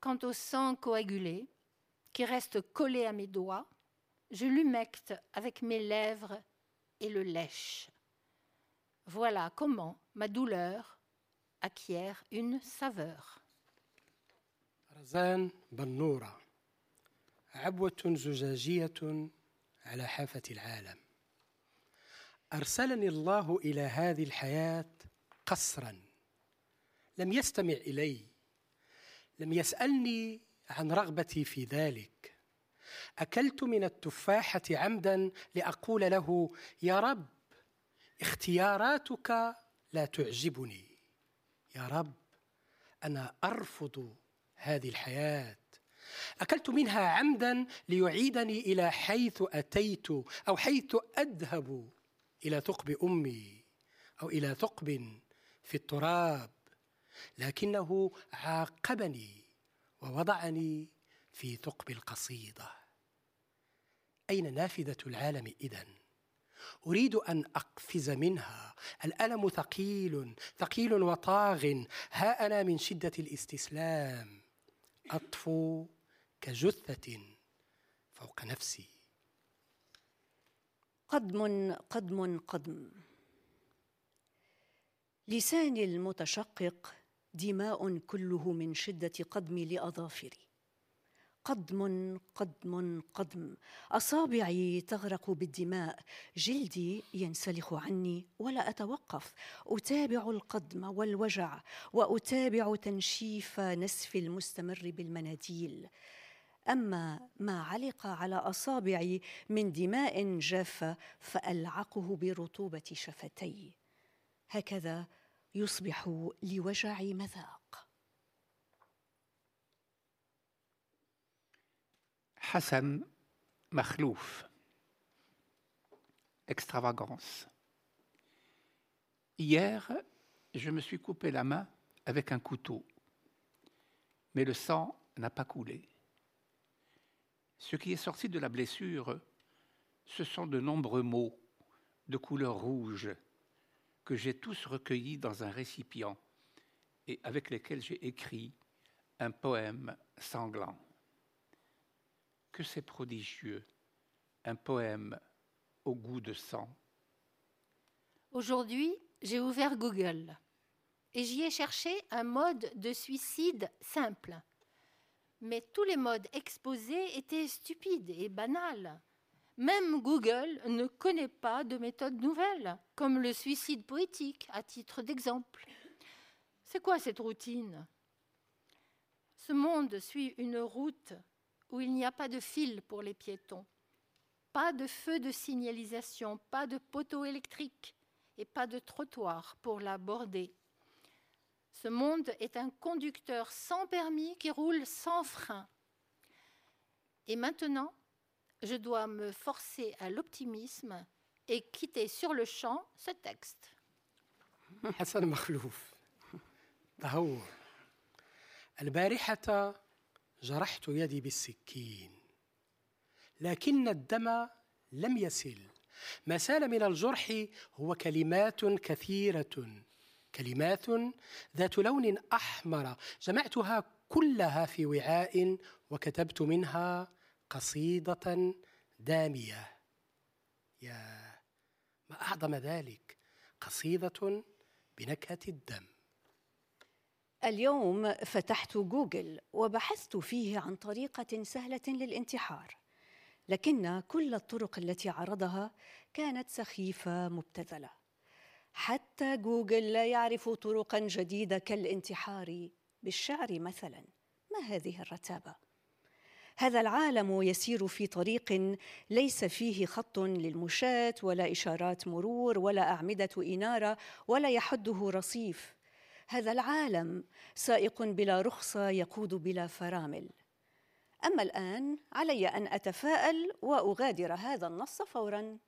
Quant au sang coagulé, qui reste collé à mes doigts, je l'humecte avec mes lèvres et le lèche. Voilà comment ma douleur acquiert une saveur. على حافة العالم. أرسلني الله إلى هذه الحياة قصرا. لم يستمع إلي. لم يسألني عن رغبتي في ذلك. أكلت من التفاحة عمدا لأقول له يا رب اختياراتك لا تعجبني. يا رب أنا أرفض هذه الحياة. أكلت منها عمدا ليعيدني إلى حيث أتيت أو حيث أذهب إلى ثقب أمي أو إلى ثقب في التراب لكنه عاقبني ووضعني في ثقب القصيدة. أين نافذة العالم إذن؟ أريد أن أقفز منها. الألم ثقيل ثقيل وطاغ. ها أنا من شدة الاستسلام. أطفو كجثة فوق نفسي. قدم قدم قدم. لساني المتشقق دماء كله من شدة قدمي لأظافري. قدم قدم قدم. أصابعي تغرق بالدماء. جلدي ينسلخ عني ولا أتوقف. أتابع القدم والوجع وأتابع تنشيف نسفي المستمر بالمناديل. أما ما علق على أصابعي من دماء جافة فألعقه برطوبة شفتي. هكذا يصبح لوجعي مذاق. حسن مخلوف. اكستراغانس hier je me suis coupé la main avec un couteau mais le sang n'a pas coulé. Ce qui est sorti de la blessure, ce sont de nombreux mots de couleur rouge que j'ai tous recueillis dans un récipient et avec lesquels j'ai écrit un poème sanglant que c'est prodigieux, un poème au goût de sang. Aujourd'hui, j'ai ouvert Google et j'y ai cherché un mode de suicide simple. Mais tous les modes exposés étaient stupides et banals. Même Google ne connaît pas de méthode nouvelle, comme le suicide poétique, à titre d'exemple. C'est quoi cette routine? Ce monde suit une route où il n'y a pas de fil pour les piétons, pas de feu de signalisation, pas de poteau électrique et pas de trottoir pour l'aborder. Ce monde est un conducteur sans permis qui roule sans frein. Et maintenant, je dois me forcer à l'optimisme et quitter sur le champ ce texte. حسن مخلوف تهور البارحة جرحت يدي بالسكين لكن الدم لم يسل ما سال من الجرح هو كلمات كثيرة كلمات ذات لون أحمر جمعتها كلها في وعاء وكتبت منها قصيدة دامية. يا ما أعظم ذلك؟ قصيدة بنكهة الدم. اليوم فتحت جوجل وبحثت فيه عن طريقة سهلة للانتحار لكن كل الطرق التي عرضها كانت سخيفة مبتذلة. حتى جوجل لا يعرف طرقا جديدة كالانتحار بالشعر مثلا. ما هذه الرتابة؟ هذا العالم يسير في طريق ليس فيه خط للمشاة ولا إشارات مرور ولا أعمدة إنارة ولا يحده رصيف. هذا العالم سائق بلا رخصة يقود بلا فرامل. أما الآن علي أن أتفاءل وأغادر هذا النص فوراً.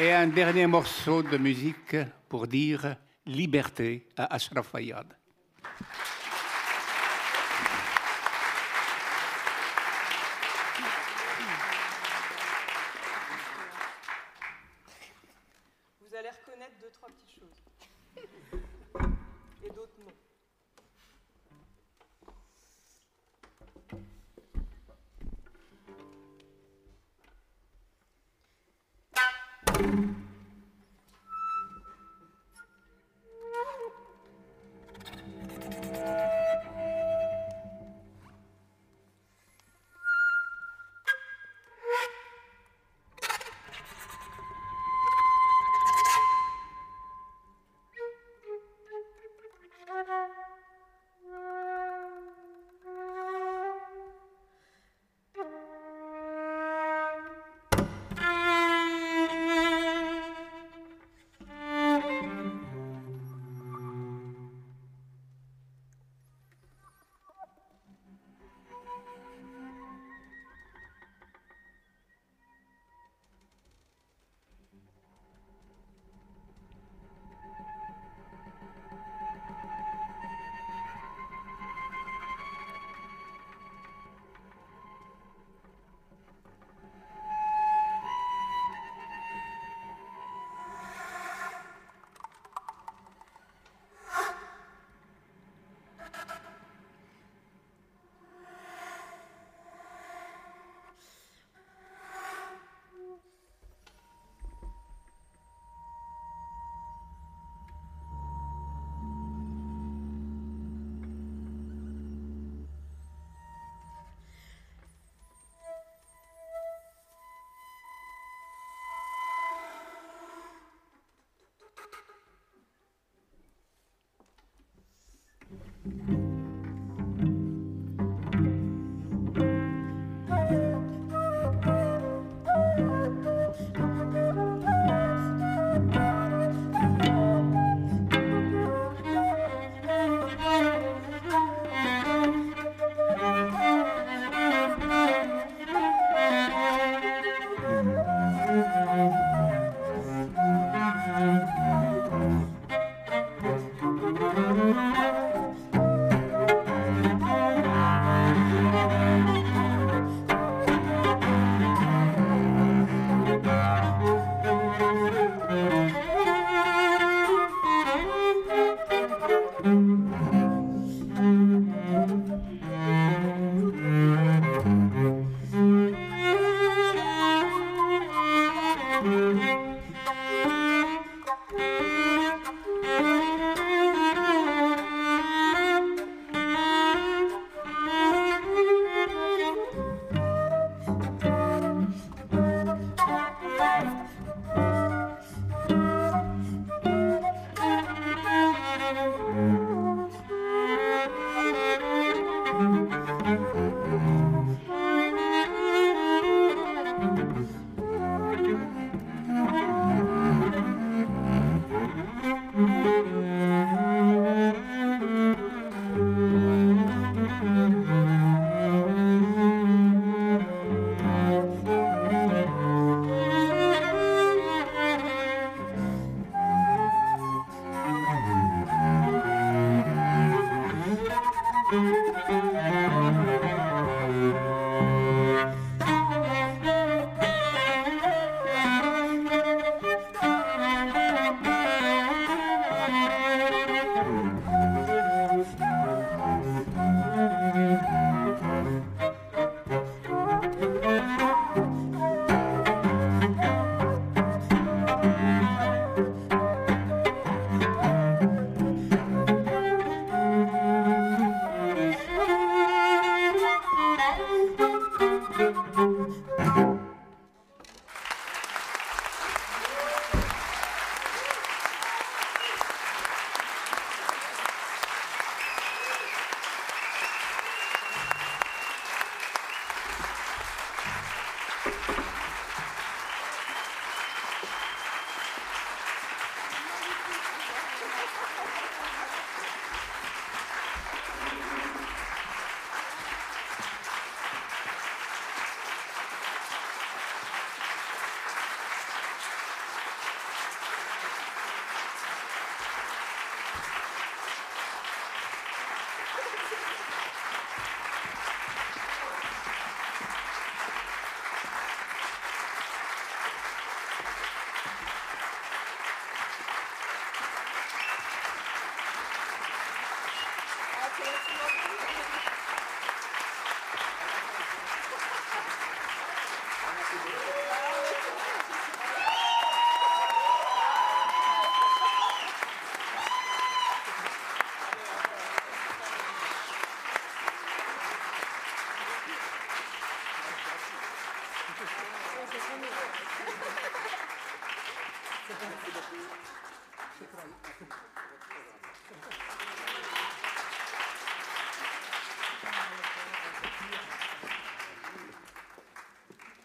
Et un dernier morceau de musique pour dire liberté à Ashraf Fayyad.